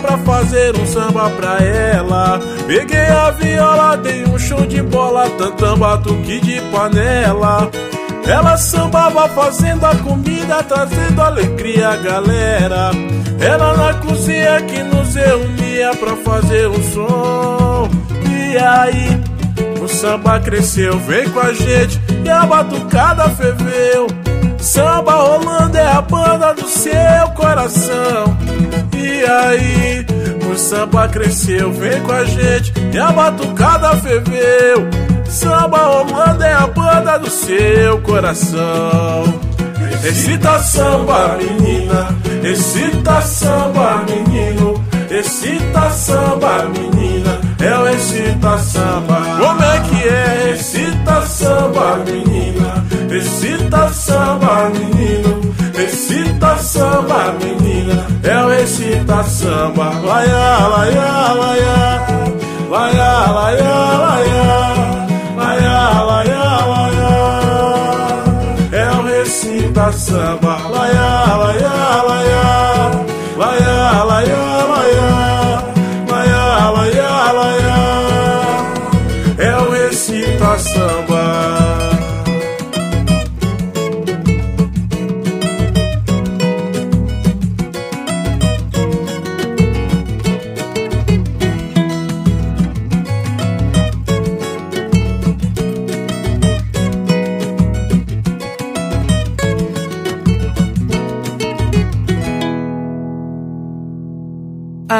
pra fazer um samba pra ela. Peguei a viola, dei um show de bola, tantã batuque de panela. Ela sambava fazendo a comida, trazendo alegria à galera. Era na cozinha que nos reunia pra fazer um som. E aí, o samba cresceu, vem com a gente e a batucada ferveu. Samba rolando é a banda do seu coração. Aí, o samba cresceu, vem com a gente e a batucada ferveu. Samba rolando é a banda do seu coração. Excita samba, menina, excita samba, menino. Excita samba, menina, é o excita samba. Como é que é? Excita samba, menina, excita samba, menino. Excita samba, menina, é o excita samba. Laia, laia, laia, laia, laia, laia, laia, laia, laia. É o recita samba.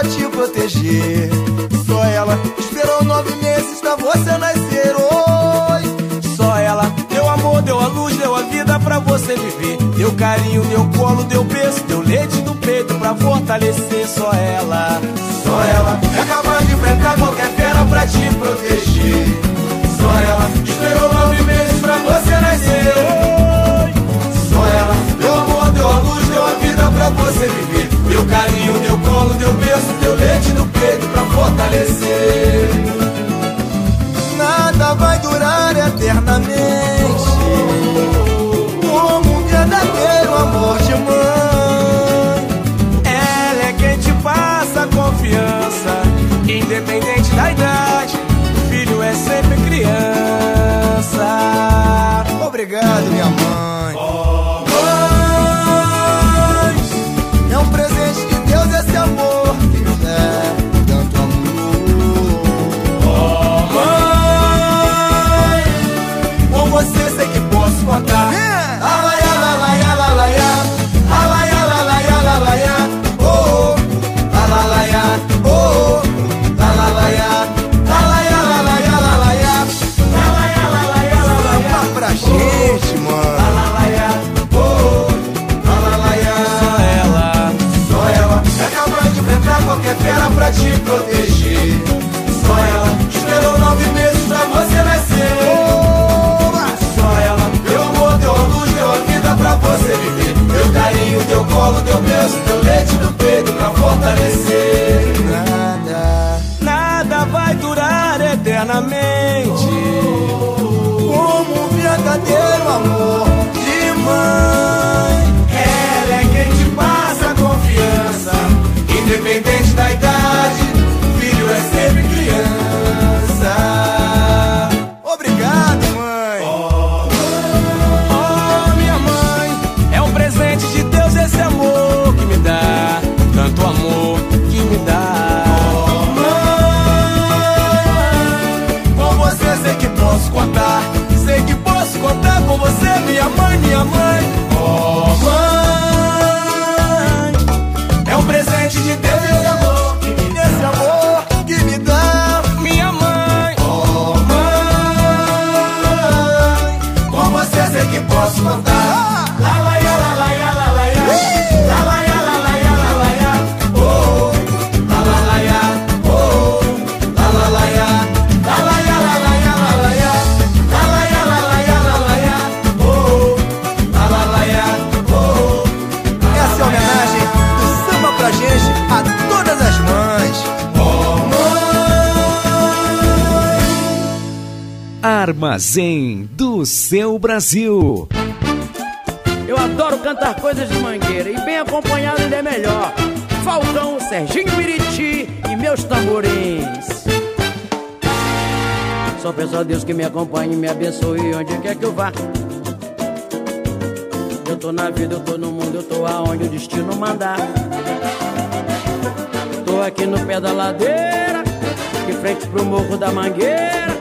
Pra te proteger. Só ela esperou nove meses pra você nascer. Oi, só ela deu amor, deu a luz, deu a vida pra você viver. Deu carinho, deu colo, deu berço, deu leite no peito pra fortalecer. Só ela, só ela é capaz de enfrentar qualquer fera pra te proteger. Carinho, deu colo, deu berço, deu leite no peito pra fortalecer. Nada vai durar eternamente como um verdadeiro amor de mãe. Ela é quem te passa confiança, independente da idade. Filho é sempre criança. Obrigado, minha mãe. Fortalecer. Nada, nada vai durar eternamente. Como um verdadeiro amor Armazém do seu Brasil. Eu adoro cantar coisas de mangueira e bem acompanhado ainda é melhor. Falcão, Serginho Miriti e meus tamborins. Só peço a Deus que me acompanhe e me abençoe onde quer que eu vá. Eu tô na vida, eu tô no mundo, eu tô aonde o destino mandar. Tô aqui no pé da ladeira, de frente pro morro da mangueira.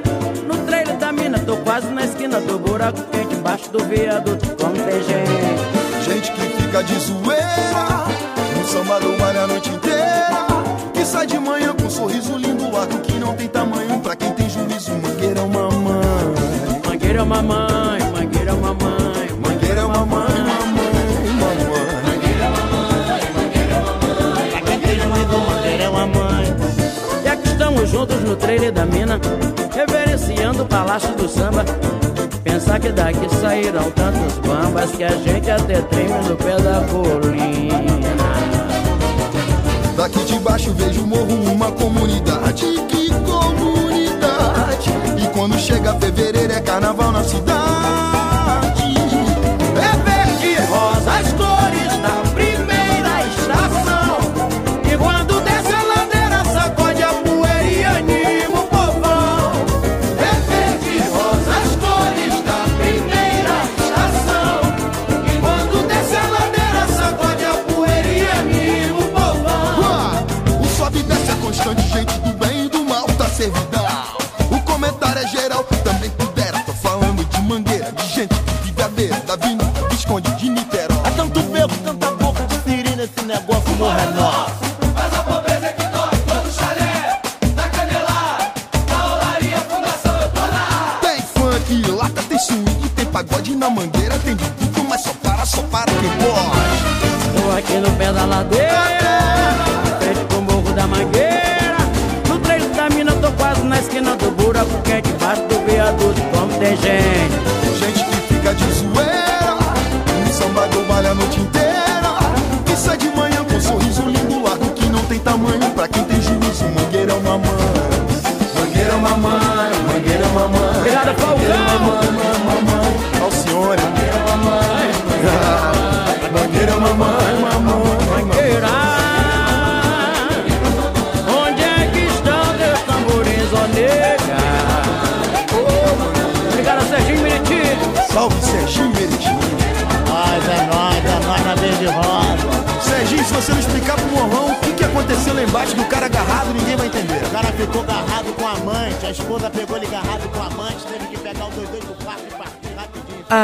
Tô quase na esquina do buraco quente, embaixo do viaduto, como tem gente. Gente que fica de zoeira No samba do baile a noite inteira Que sai de manhã com um sorriso lindo Ato que não tem tamanho Pra quem tem juízo Mangueira é uma mãe Mangueira é uma mãe, mangueira é uma mãe, Mangueira é uma mãe, Mangueira é uma mãe, mangueira é uma mãe, pra quem tem juízo, mangueira é uma mãe. E aqui estamos juntos no trailer da mina, reverenciando o palácio do samba. Pensar que daqui sairão tantos bambas que a gente até treme no pé da colina. Daqui de baixo vejo o morro uma comunidade Que comunidade E quando chega fevereiro é carnaval na cidade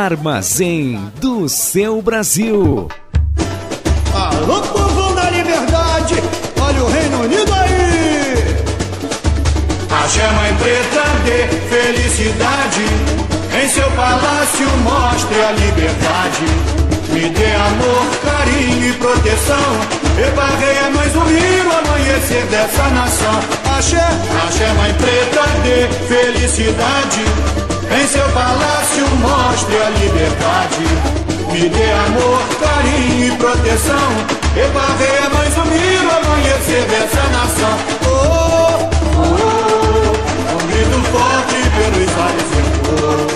Armazém do seu Brasil. Alô, povo da liberdade, olha o Reino Unido aí! A chama em preta de felicidade Em seu palácio mostre a liberdade Me dê amor, carinho e proteção Reparei mais um rio amanhecer dessa nação Axé, a chama em preta de felicidade Em seu palácio mostre a liberdade. Me dê amor, carinho e proteção. Reparei mais um rio amanhecer dessa nação. Oh, oh, oh. Um grito forte pelos ares ecoou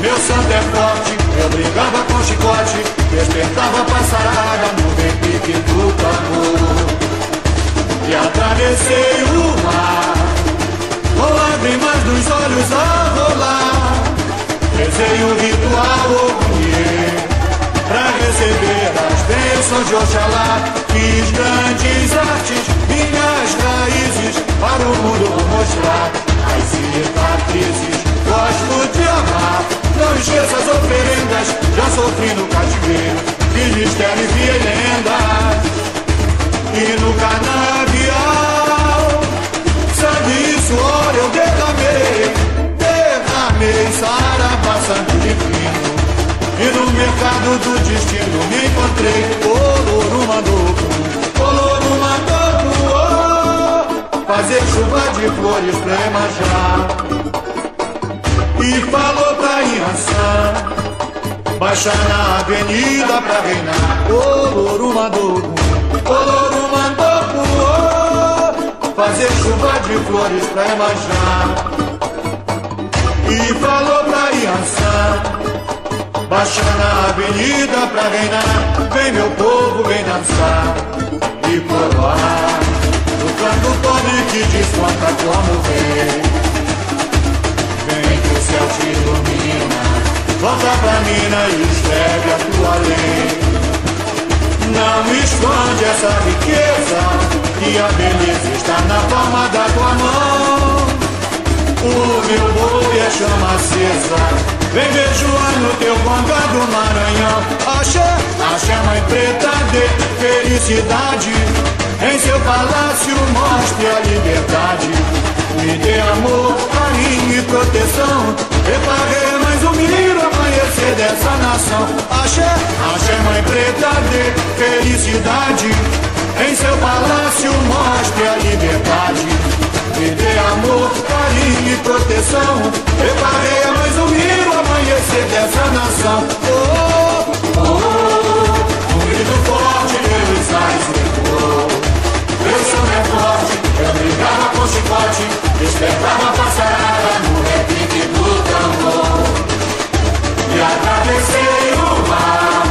Meu santo é forte, eu brigava com chicote. Despertava passarada no repique do tambor. E atravessei o mar Com lágrimas nos olhos a rolar Rezei o ritual Ognier Pra receber as bênçãos de Oxalá. Fiz grandes artes, minhas raízes Para o mundo mostrar. As cicatrizes Gosto de amar, não esqueça as oferendas Já sofri no cativeiro, vi mistério e vi lendas E no canavial Sangue e suor eu derramei Derramei saravá, santo divino. E no mercado do destino me encontrei. Olorum mandou Olorum mandou oh, Fazer chuva de flores pra Emanjá E falou pra Inhaçã Baixar na avenida pra reinar. Olorum mandou Olorum mandou oh, Fazer chuva de flores pra Emanjá E falou pra Inhaçã Baixa na avenida pra reinar. Vem meu povo, vem dançar. E coroar No canto pobre que desconta como vem Vem que o céu te ilumina. Volta pra mina e escreve a tua lei. Não esconde essa riqueza Que a beleza está na palma da tua mão O meu povo é chama acesa Vem beijoar no teu conga do Maranhão. Axé, a chama em preta de felicidade. Em seu palácio mostre a liberdade. Me dê amor, carinho e proteção. Reparei mais um miro amanhecer dessa nação. Axé, a chama em preta de felicidade. Em seu palácio mostre a liberdade me dê amor, carinho e proteção. Preparei mais um miro amanhecer dessa nação. Oh, oh, oh Um grito forte pelos ares ecoou Meu sangue é forte, eu brigava com chicote. Despertava passarada no repique do tambor. E atravessei o mar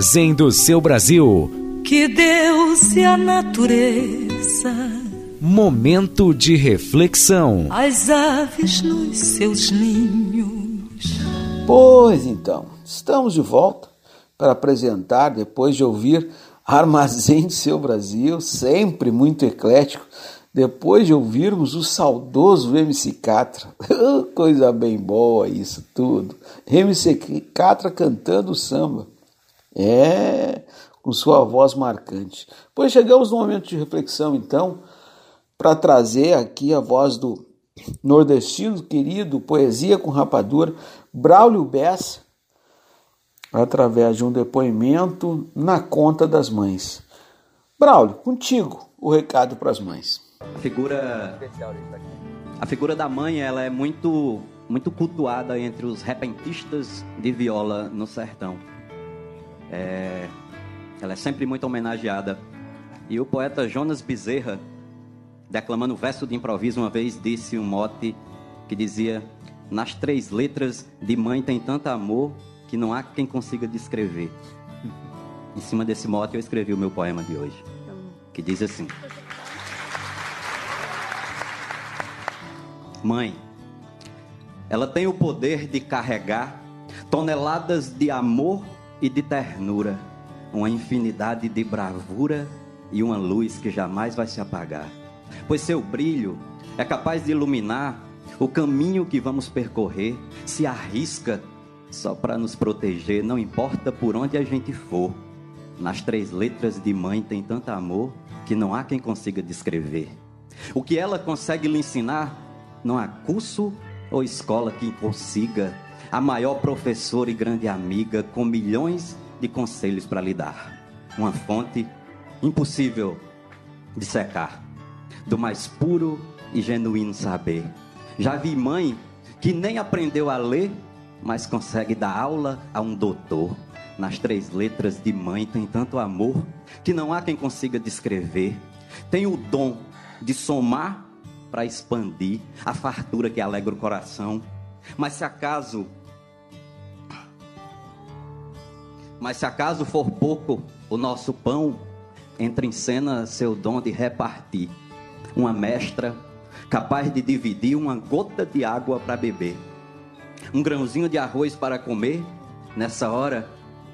no armazém do seu Brasil. Que Deus e a natureza, Momento de reflexão. as aves nos seus ninhos. Pois então, estamos de volta para apresentar, depois de ouvir Armazém do Seu Brasil, sempre muito eclético, depois de ouvirmos o saudoso MC Catra. Coisa bem boa isso tudo. MC Catra cantando samba. É, com sua voz marcante. Pois chegamos no momento de reflexão, então, para trazer aqui a voz do nordestino querido, poesia com rapadura, Braulio Bessa, através de um depoimento na conta das mães. Braulio, contigo o recado para as mães. A figura a figura da mãe, ela é muito muito cultuada entre os repentistas de viola no sertão. É, ela é sempre muito homenageada. E o poeta Jonas Bezerra, declamando verso de improviso, uma vez disse um mote que dizia: Nas três letras de mãe tem tanto amor que não há quem consiga descrever. Em cima desse mote eu escrevi o meu poema de hoje, que diz assim: Mãe, ela tem o poder de carregar toneladas de amor e de ternura, uma infinidade de bravura e uma luz que jamais vai se apagar. Pois seu brilho é capaz de iluminar o caminho que vamos percorrer, se arrisca só para nos proteger, não importa por onde a gente for. Nas três letras de mãe tem tanto amor que não há quem consiga descrever. O que ela consegue lhe ensinar, não há curso ou escola que consiga. A maior professora e grande amiga com milhões de conselhos para lhe dar. Uma fonte impossível de secar, do mais puro e genuíno saber. Já vi mãe que nem aprendeu a ler, mas consegue dar aula a um doutor. Nas três letras de mãe tem tanto amor que não há quem consiga descrever. Tem o dom de somar para expandir a fartura que alegra o coração. Mas se acaso Mas se acaso for pouco o nosso pão, entra em cena seu dom de repartir. Uma mestra capaz de dividir uma gota de água para beber. Um grãozinho de arroz para comer, nessa hora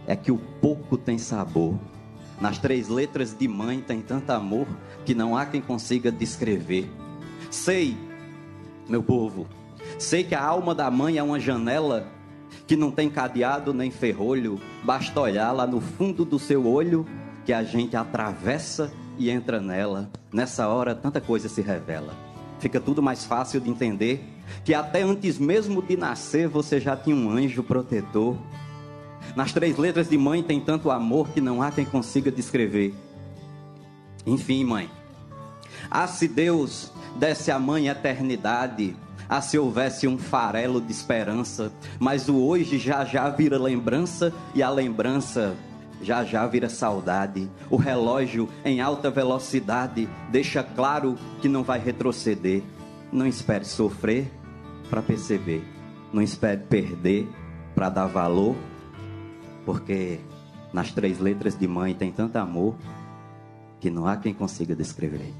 é que o pouco tem sabor. Nas três letras de mãe tem tanto amor que não há quem consiga descrever. Sei, meu povo, sei que a alma da mãe é uma janela que não tem cadeado nem ferrolho, basta olhar lá no fundo do seu olho que a gente atravessa e entra nela. Nessa hora, tanta coisa se revela. Fica tudo mais fácil de entender que até antes mesmo de nascer você já tinha um anjo protetor. Nas três letras de mãe tem tanto amor que não há quem consiga descrever. Enfim, mãe, ah, se Deus desse à mãe eternidade, ah, se houvesse um farelo de esperança, mas o hoje já já vira lembrança e a lembrança já já vira saudade. O relógio em alta velocidade deixa claro que não vai retroceder. Não espere sofrer para perceber. Não espere perder para dar valor, porque nas três letras de mãe tem tanto amor que não há quem consiga descrever.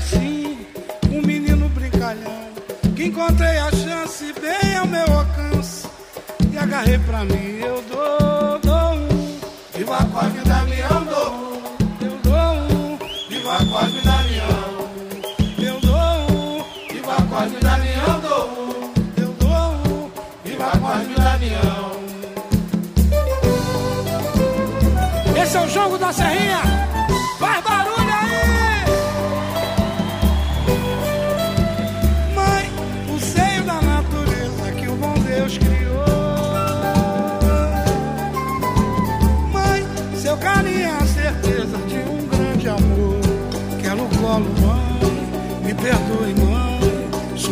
Assim, um menino brincalhão. Que encontrei a chance bem ao meu alcance. E agarrei pra mim, eu dou, dou um. Viva a Cosme Damião, dou um. Eu dou um. Viva a Cosme Damião. Eu dou um. Viva a Cosme Damião, dou um. Eu dou um. Viva a Cosme Damião. Esse é o jogo da Serrinha.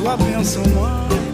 a bênção humana.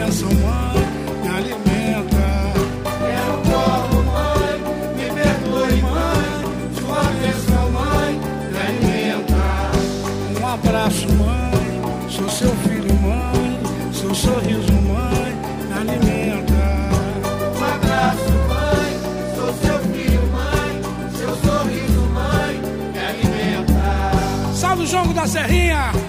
presença mãe me alimenta. Quero colo, mãe, me perdoe, mãe, sua atenção, mãe, me alimenta. Um abraço, mãe, sou seu filho, mãe, seu sorriso, mãe, me alimenta. Um abraço, mãe, sou seu filho, mãe, seu sorriso, mãe, me alimenta. Salve o jogo da Serrinha!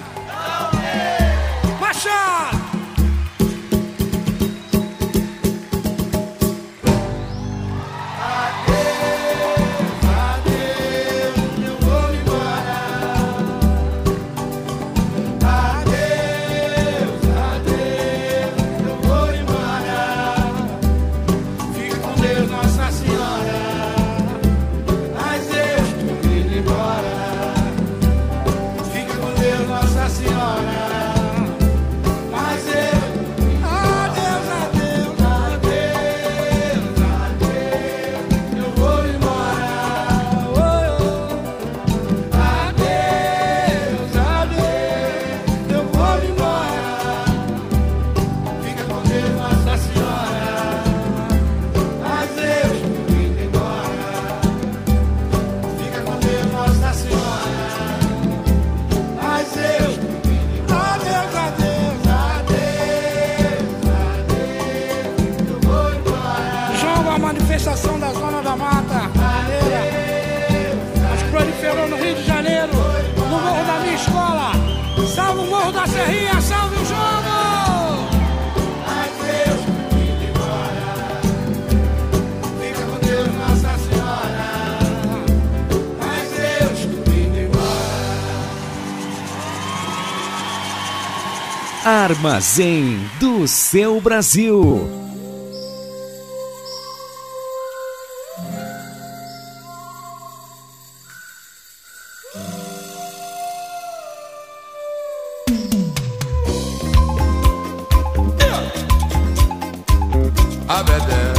Armazém do seu Brasil. I bet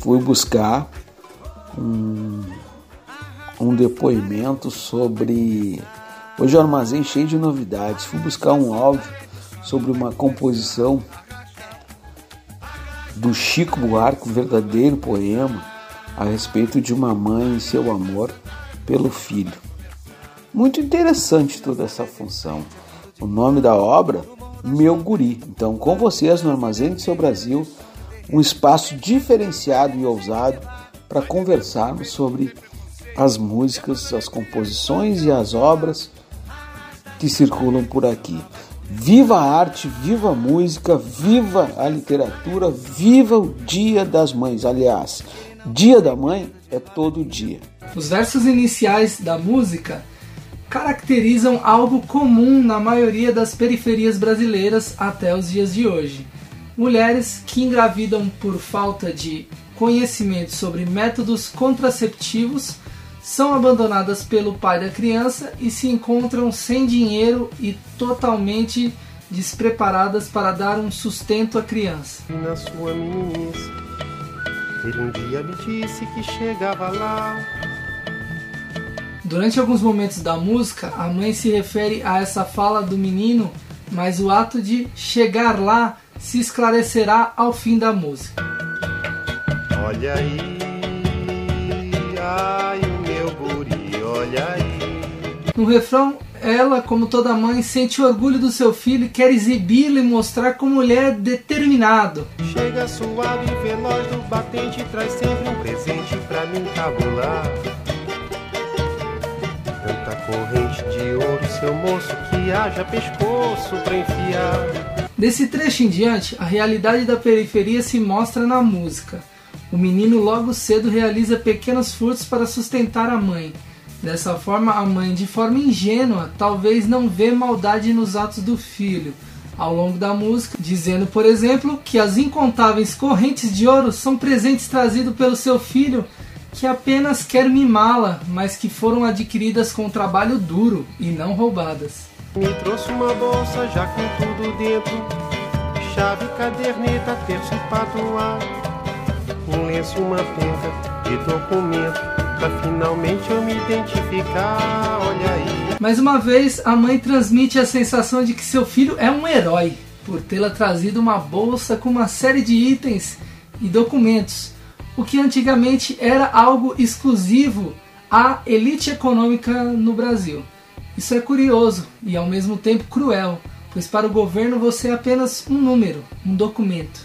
fui buscar um, um depoimento sobre. Hoje o armazém cheio de novidades. Fui buscar um áudio sobre uma composição do Chico Buarque, um verdadeiro poema a respeito de uma mãe e seu amor pelo filho. Muito interessante toda essa função. O nome da obra meu Guri. Então, com vocês no Armazém do Seu Brasil, um espaço diferenciado e ousado para conversarmos sobre as músicas, as composições e as obras que circulam por aqui. Viva a arte, viva a música, viva a literatura, viva o Dia das Mães. Aliás, Dia da Mãe é todo dia. Os versos iniciais da música caracterizam algo comum na maioria das periferias brasileiras até os dias de hoje. Mulheres que engravidam por falta de conhecimento sobre métodos contraceptivos são abandonadas pelo pai da criança e se encontram sem dinheiro e totalmente despreparadas para dar um sustento à criança. E na sua meninice, ele um dia me disse que chegava lá Durante alguns momentos da música, a mãe se refere a essa fala do menino, mas o ato de chegar lá se esclarecerá ao fim da música. Olha aí, ai o meu guri, olha aí. No refrão, ela, como toda mãe, sente orgulho do seu filho e quer exibi-lo e mostrar como ele é determinado. Chega suave e veloz do batente, traz sempre um presente pra me encabular corrente de ouro, seu moço, que haja pescoço pra enfiar. Desse trecho em diante, a realidade da periferia se mostra na música. O menino logo cedo realiza pequenos furtos para sustentar a mãe. Dessa forma, a mãe, de forma ingênua, talvez não vê maldade nos atos do filho. Ao longo da música, dizendo, por exemplo, que as incontáveis correntes de ouro são presentes trazidos pelo seu filho que apenas quer mimá-la, mas que foram adquiridas com trabalho duro e não roubadas. Me trouxe uma bolsa já com tudo dentro, chave, caderneta, terço e patuá, um lenço, uma penca de documento, pra finalmente eu me identificar, olha aí. Mais uma vez, a mãe transmite a sensação de que seu filho é um herói. por tê-la trazido uma bolsa com uma série de itens e documentos, o que antigamente era algo exclusivo à elite econômica no Brasil. Isso é curioso e ao mesmo tempo cruel, pois para o governo você é apenas um número, um documento.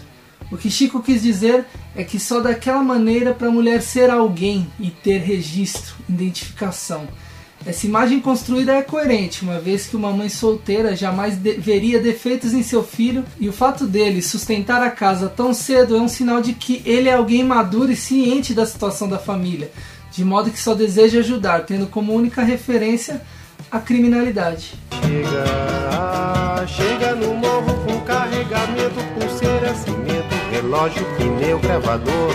O que Chico quis dizer é que só daquela maneira para a mulher ser alguém e ter registro, identificação. Essa imagem construída é coerente, uma vez que uma mãe solteira jamais de veria defeitos em seu filho e o fato dele sustentar a casa tão cedo é um sinal de que ele é alguém maduro e ciente da situação da família, de modo que só deseja ajudar, tendo como única referência a criminalidade. Chega, chega no morro com carregamento, pulseira, cimento, relógio, pneu, gravador.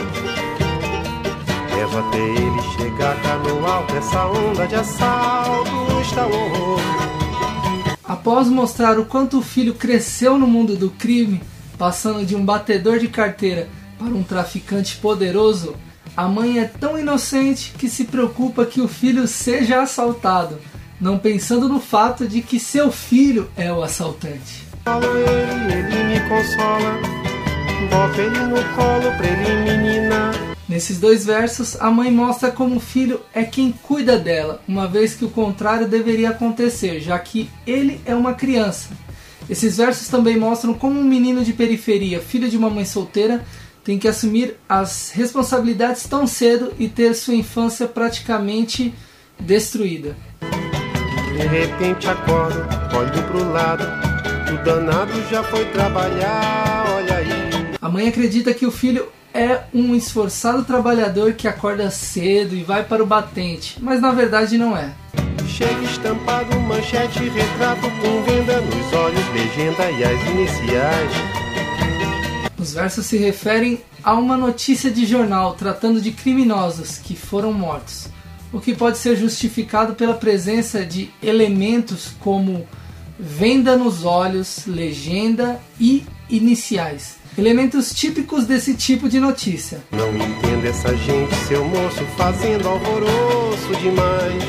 Levo até ele chegar cá no alto, essa onda de assalto está um horror. Após mostrar o quanto o filho cresceu no mundo do crime, passando de um batedor de carteira para um traficante poderoso, a mãe é tão inocente que se preocupa que o filho seja assaltado, não pensando no fato de que seu filho é o assaltante. Falo ele, ele me consola. Boto ele no colo pra ele menina. Nesses dois versos, a mãe mostra como o filho é quem cuida dela, uma vez que o contrário deveria acontecer, já que ele é uma criança. Esses versos também mostram como um menino de periferia, filho de uma mãe solteira, tem que assumir as responsabilidades tão cedo e ter sua infância praticamente destruída. De repente acordo, olho pro lado. O danado já foi trabalhar, olha aí. A mãe acredita que o filho é um esforçado trabalhador que acorda cedo e vai para o batente, mas na verdade não é. Chega estampado, manchete, retrato com venda nos olhos, legenda e as iniciais. Os versos se referem a uma notícia de jornal tratando de criminosos que foram mortos, o que pode ser justificado pela presença de elementos como venda nos olhos, legenda e iniciais. Elementos típicos desse tipo de notícia. Não entendo essa gente, seu moço, fazendo alvoroço demais.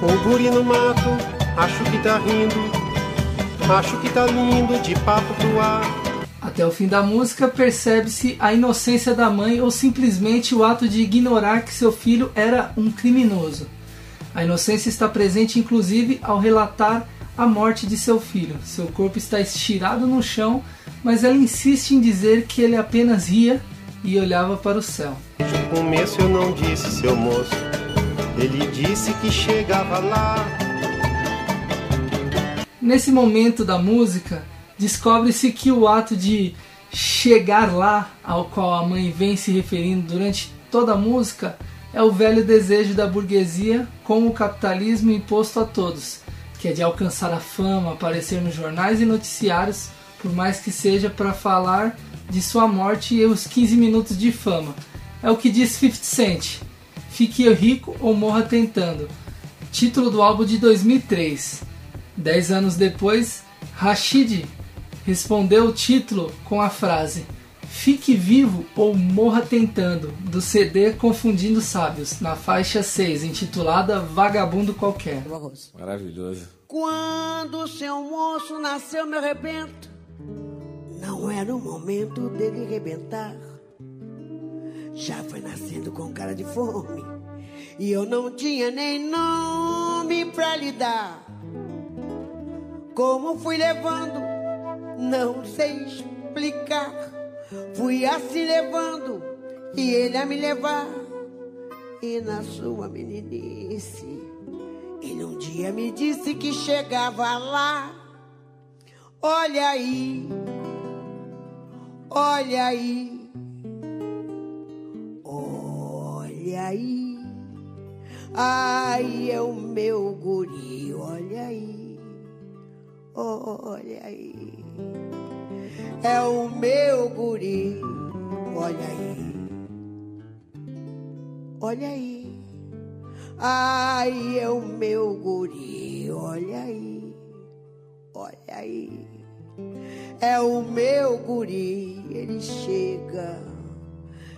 O guri no mato, acho que tá rindo, acho que tá lindo de papo pro ar. Até o fim da música percebe-se a inocência da mãe ou simplesmente o ato de ignorar que seu filho era um criminoso. A inocência está presente inclusive ao relatar a morte de seu filho. Seu corpo está estirado no chão, mas ela insiste em dizer que ele apenas ria e olhava para o céu. No começo eu não disse, seu moço. Ele disse que chegava lá. Nesse momento da música, descobre-se que o ato de chegar lá, ao qual a mãe vem se referindo durante toda a música, é o velho desejo da burguesia com o capitalismo imposto a todos, que é de alcançar a fama, aparecer nos jornais e noticiários, por mais que seja para falar de sua morte e os 15 minutos de fama. É o que diz 50 Cent. Fique rico ou morra tentando. Título do álbum de 2003. Dez anos depois, Rashid respondeu o título com a frase Fique vivo ou morra tentando, do CD Confundindo Sábios, na faixa 6, intitulada Vagabundo Qualquer. Maravilhoso. Quando seu moço nasceu, me arrebento. Não era o momento dele rebentar. Já foi nascendo com cara de fome. E eu não tinha nem nome pra lhe dar. Como fui levando, não sei explicar. Fui assim levando, e ele a me levar. E na sua meninice, ele um dia me disse que chegava lá. Olha aí, olha aí, olha aí. Ai, é o meu guri, olha aí, olha aí. É o meu guri, olha aí, olha aí. Ai, é o meu guri, olha aí, olha aí. É o meu guri, ele chega.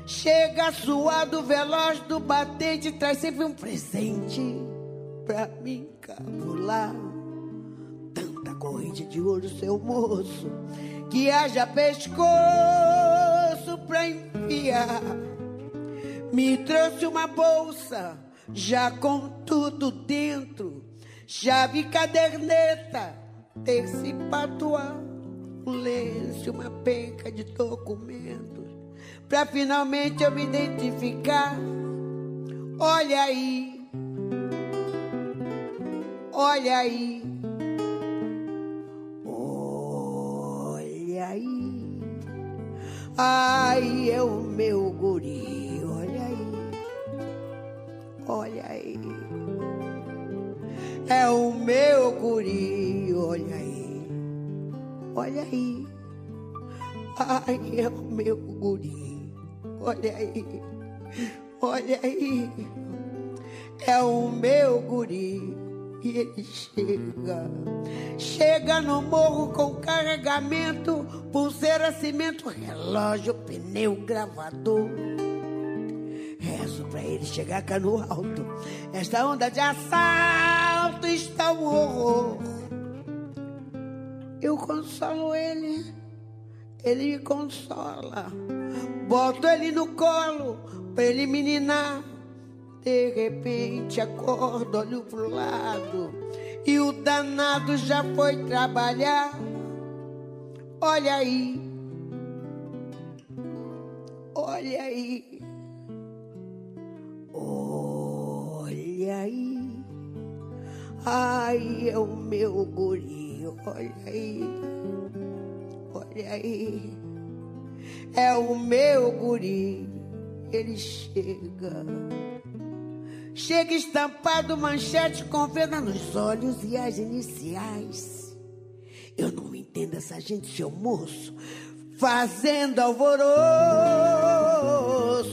Chega suado, veloz do batente, traz sempre um presente pra mim cabular. Corrente de ouro, seu moço, que haja pescoço pra enfiar. Me trouxe uma bolsa, já com tudo dentro, chave, caderneta, terce patuá, um lenço, uma penca de documentos, pra finalmente eu me identificar. Olha aí, olha aí, ai é o meu guri, olha aí, olha aí, é o meu guri, olha aí, olha aí, ai é o meu guri, olha aí. Olha aí, é o meu guri. E ele chega, chega no morro com carregamento, pulseira, cimento, relógio, pneu, gravador. Rezo pra ele chegar cá no alto. Esta onda de assalto está um horror. Eu consolo ele, ele me consola. Boto ele no colo pra ele meninar. De repente acordo, olho pro lado e o danado já foi trabalhar. Olha aí, olha aí, olha aí. Ai, é o meu guri, olha aí, olha aí. É o meu guri, ele chega. Chega estampado, manchete com venda nos olhos e as iniciais. Eu não entendo essa gente, seu moço, fazendo alvoroço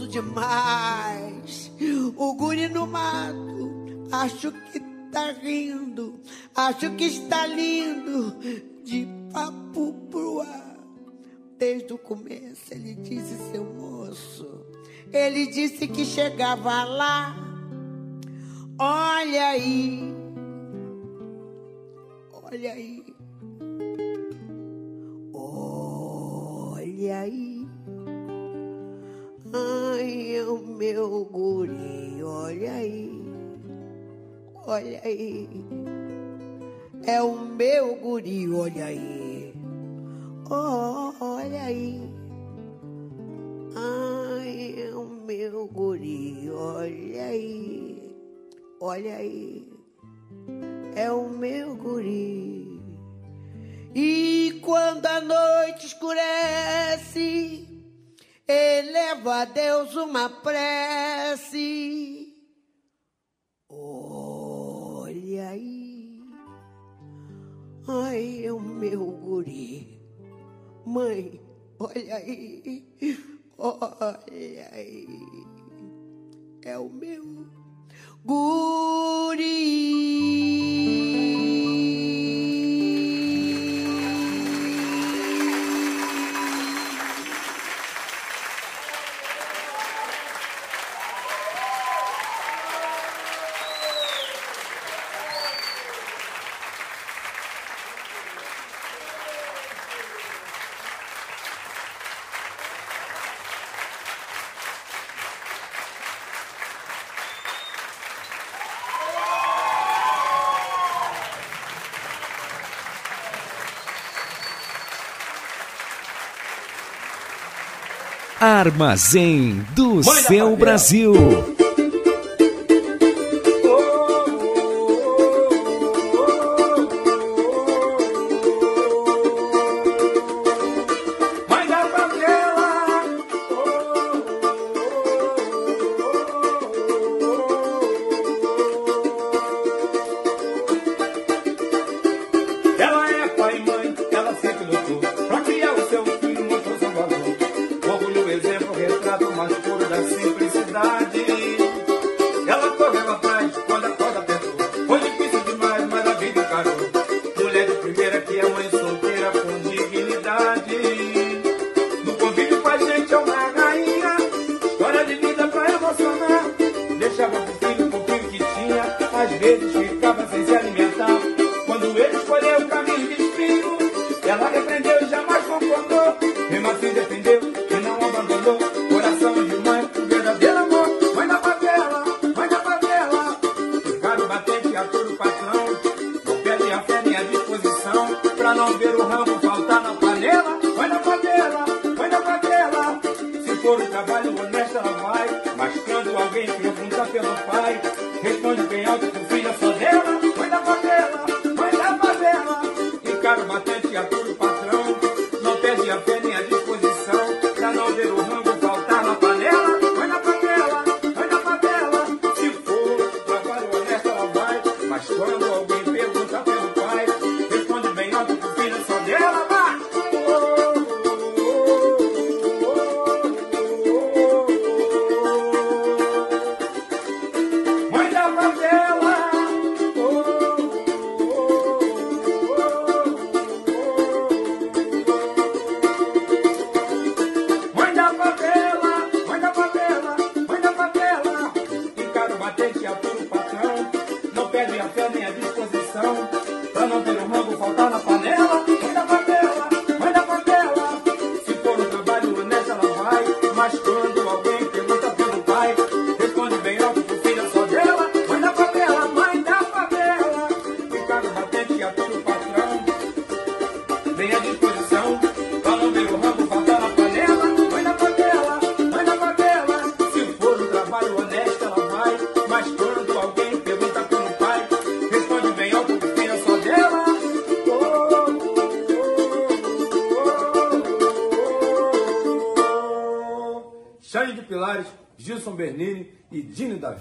demais. O guri no mato, acho que tá rindo, acho que está lindo, de papo pro ar. Desde o começo ele disse, seu moço, ele disse que chegava lá. Olha aí, olha aí, olha aí. Ai, é o meu guri, olha aí, olha aí. É o meu guri, olha aí. Oh, olha aí. Ai, é o meu guri, olha aí. Olha aí. É o meu guri. E quando a noite escurece, eleva a Deus uma prece. Olha aí. Ai, é o meu guri. Mãe, olha aí, olha aí, é o meu guri. Armazém do seu Brasil.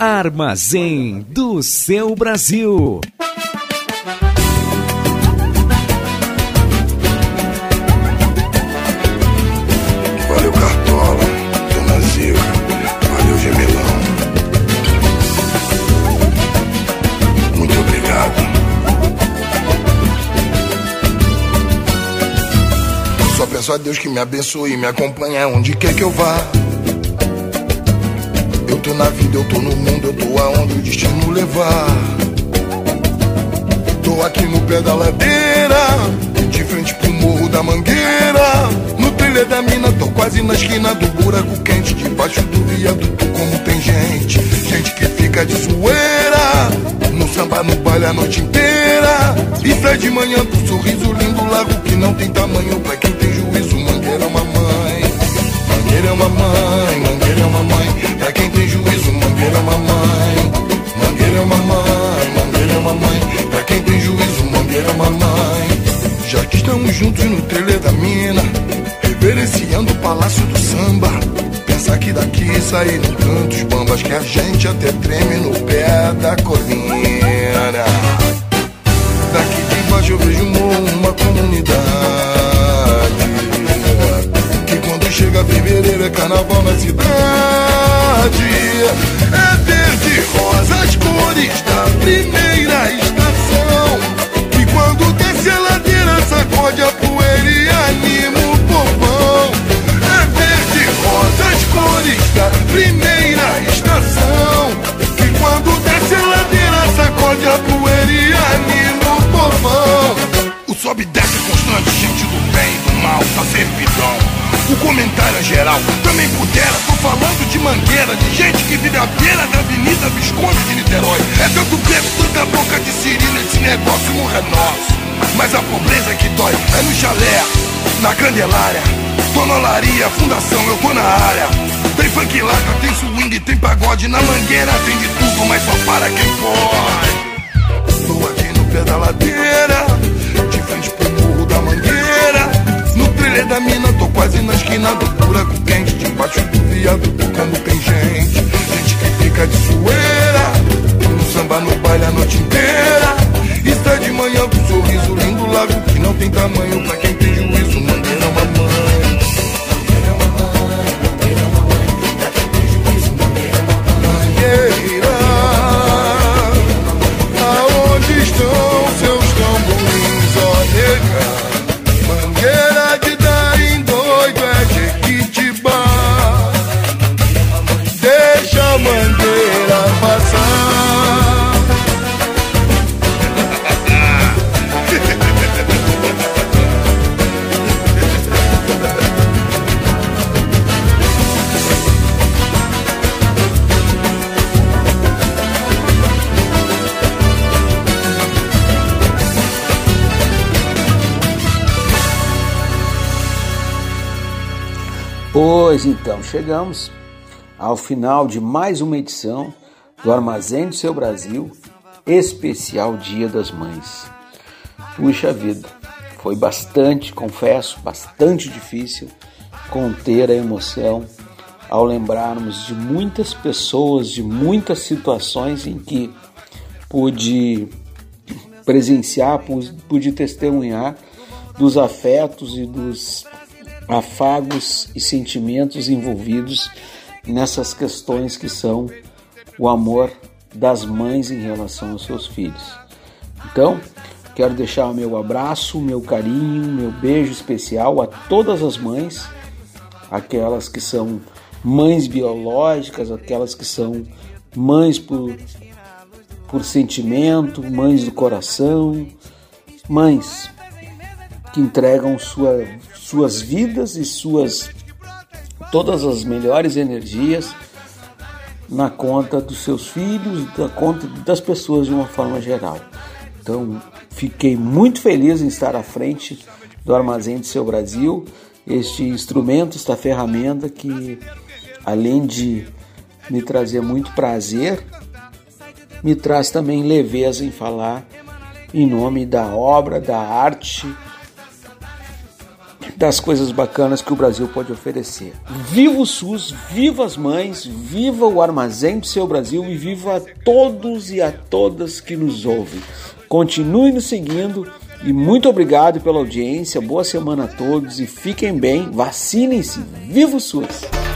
Armazém do seu Brasil. Valeu Cartola, Dona Zica, valeu Gemelão. Muito obrigado. Só peço a Deus que me abençoe e me acompanhe onde quer que eu vá. Na vida, eu tô no mundo, eu tô aonde o destino levar. Tô aqui no pé da ladeira, de frente pro morro da mangueira. No trilha da mina, tô quase na esquina do buraco quente. Debaixo do viaduto, como tem gente. Gente que fica de zoeira. No samba, no baile a noite inteira. E sai de manhã com sorriso lindo, largo que não tem tamanho pra quem tem juízo. Mangueira é uma mãe. Mangueira é uma mãe, juntos no trailer da mina, reverenciando o palácio do samba. Pensar que daqui saíram tantos bambas que a gente até treme no pé da colina. Daqui de baixo eu vejo um uma comunidade. Que quando chega fevereiro é carnaval na cidade. É verde, rosa, as cores da primeira primeira estação. E quando desce a ladeira, sacode a poeira e anima o povão. O sobe desce constante, gente do bem e do mal, tá servidão. O comentário é geral, também pudera, tô falando de mangueira, de gente que vive à beira da Avenida Visconde de Niterói. É tanto preço, tanta boca de sirina, esse negócio não é nosso. Mas a pobreza que dói é no chalé, na Candelária, Tonolaria, Fundação, eu tô na área. Tem funk lata, tem swing, tem pagode, na mangueira tem de tudo, mas só para quem pode. Tô aqui no pé da ladeira, de frente pro morro da mangueira. No trilha da mina, tô quase na esquina do buraco quente. Debaixo do viaduto, como tem gente. Gente que fica de zoeira. No samba, no baile a noite inteira. E sai de manhã com um sorriso lindo, lago que não tem tamanho pra quem tem juízo. Mangueira Pois então, chegamos ao final de mais uma edição do Armazém do Seu Brasil, especial Dia das Mães. Puxa vida, foi bastante, confesso, bastante difícil conter a emoção ao lembrarmos de muitas pessoas, de muitas situações em que pude presenciar, pude testemunhar dos afetos e dos afagos e sentimentos envolvidos nessas questões que são o amor das mães em relação aos seus filhos. Então, quero deixar o meu abraço, meu carinho, meu beijo especial a todas as mães, aquelas que são mães biológicas, aquelas que são mães por, por sentimento, mães do coração, mães que entregam sua, suas vidas e suas todas as melhores energias na conta dos seus filhos, da conta das pessoas de uma forma geral. Então, fiquei muito feliz em estar à frente do Armazém do Seu Brasil, este instrumento, esta ferramenta que, além de me trazer muito prazer, me traz também leveza em falar em nome da obra, da arte das coisas bacanas que o Brasil pode oferecer. Viva o SUS, viva as mães, viva o armazém do seu Brasil e viva a todos e a todas que nos ouvem. Continue nos seguindo e muito obrigado pela audiência. Boa semana a todos e fiquem bem, vacinem-se. Viva o SUS!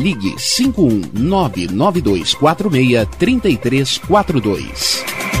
ligue 51992463342.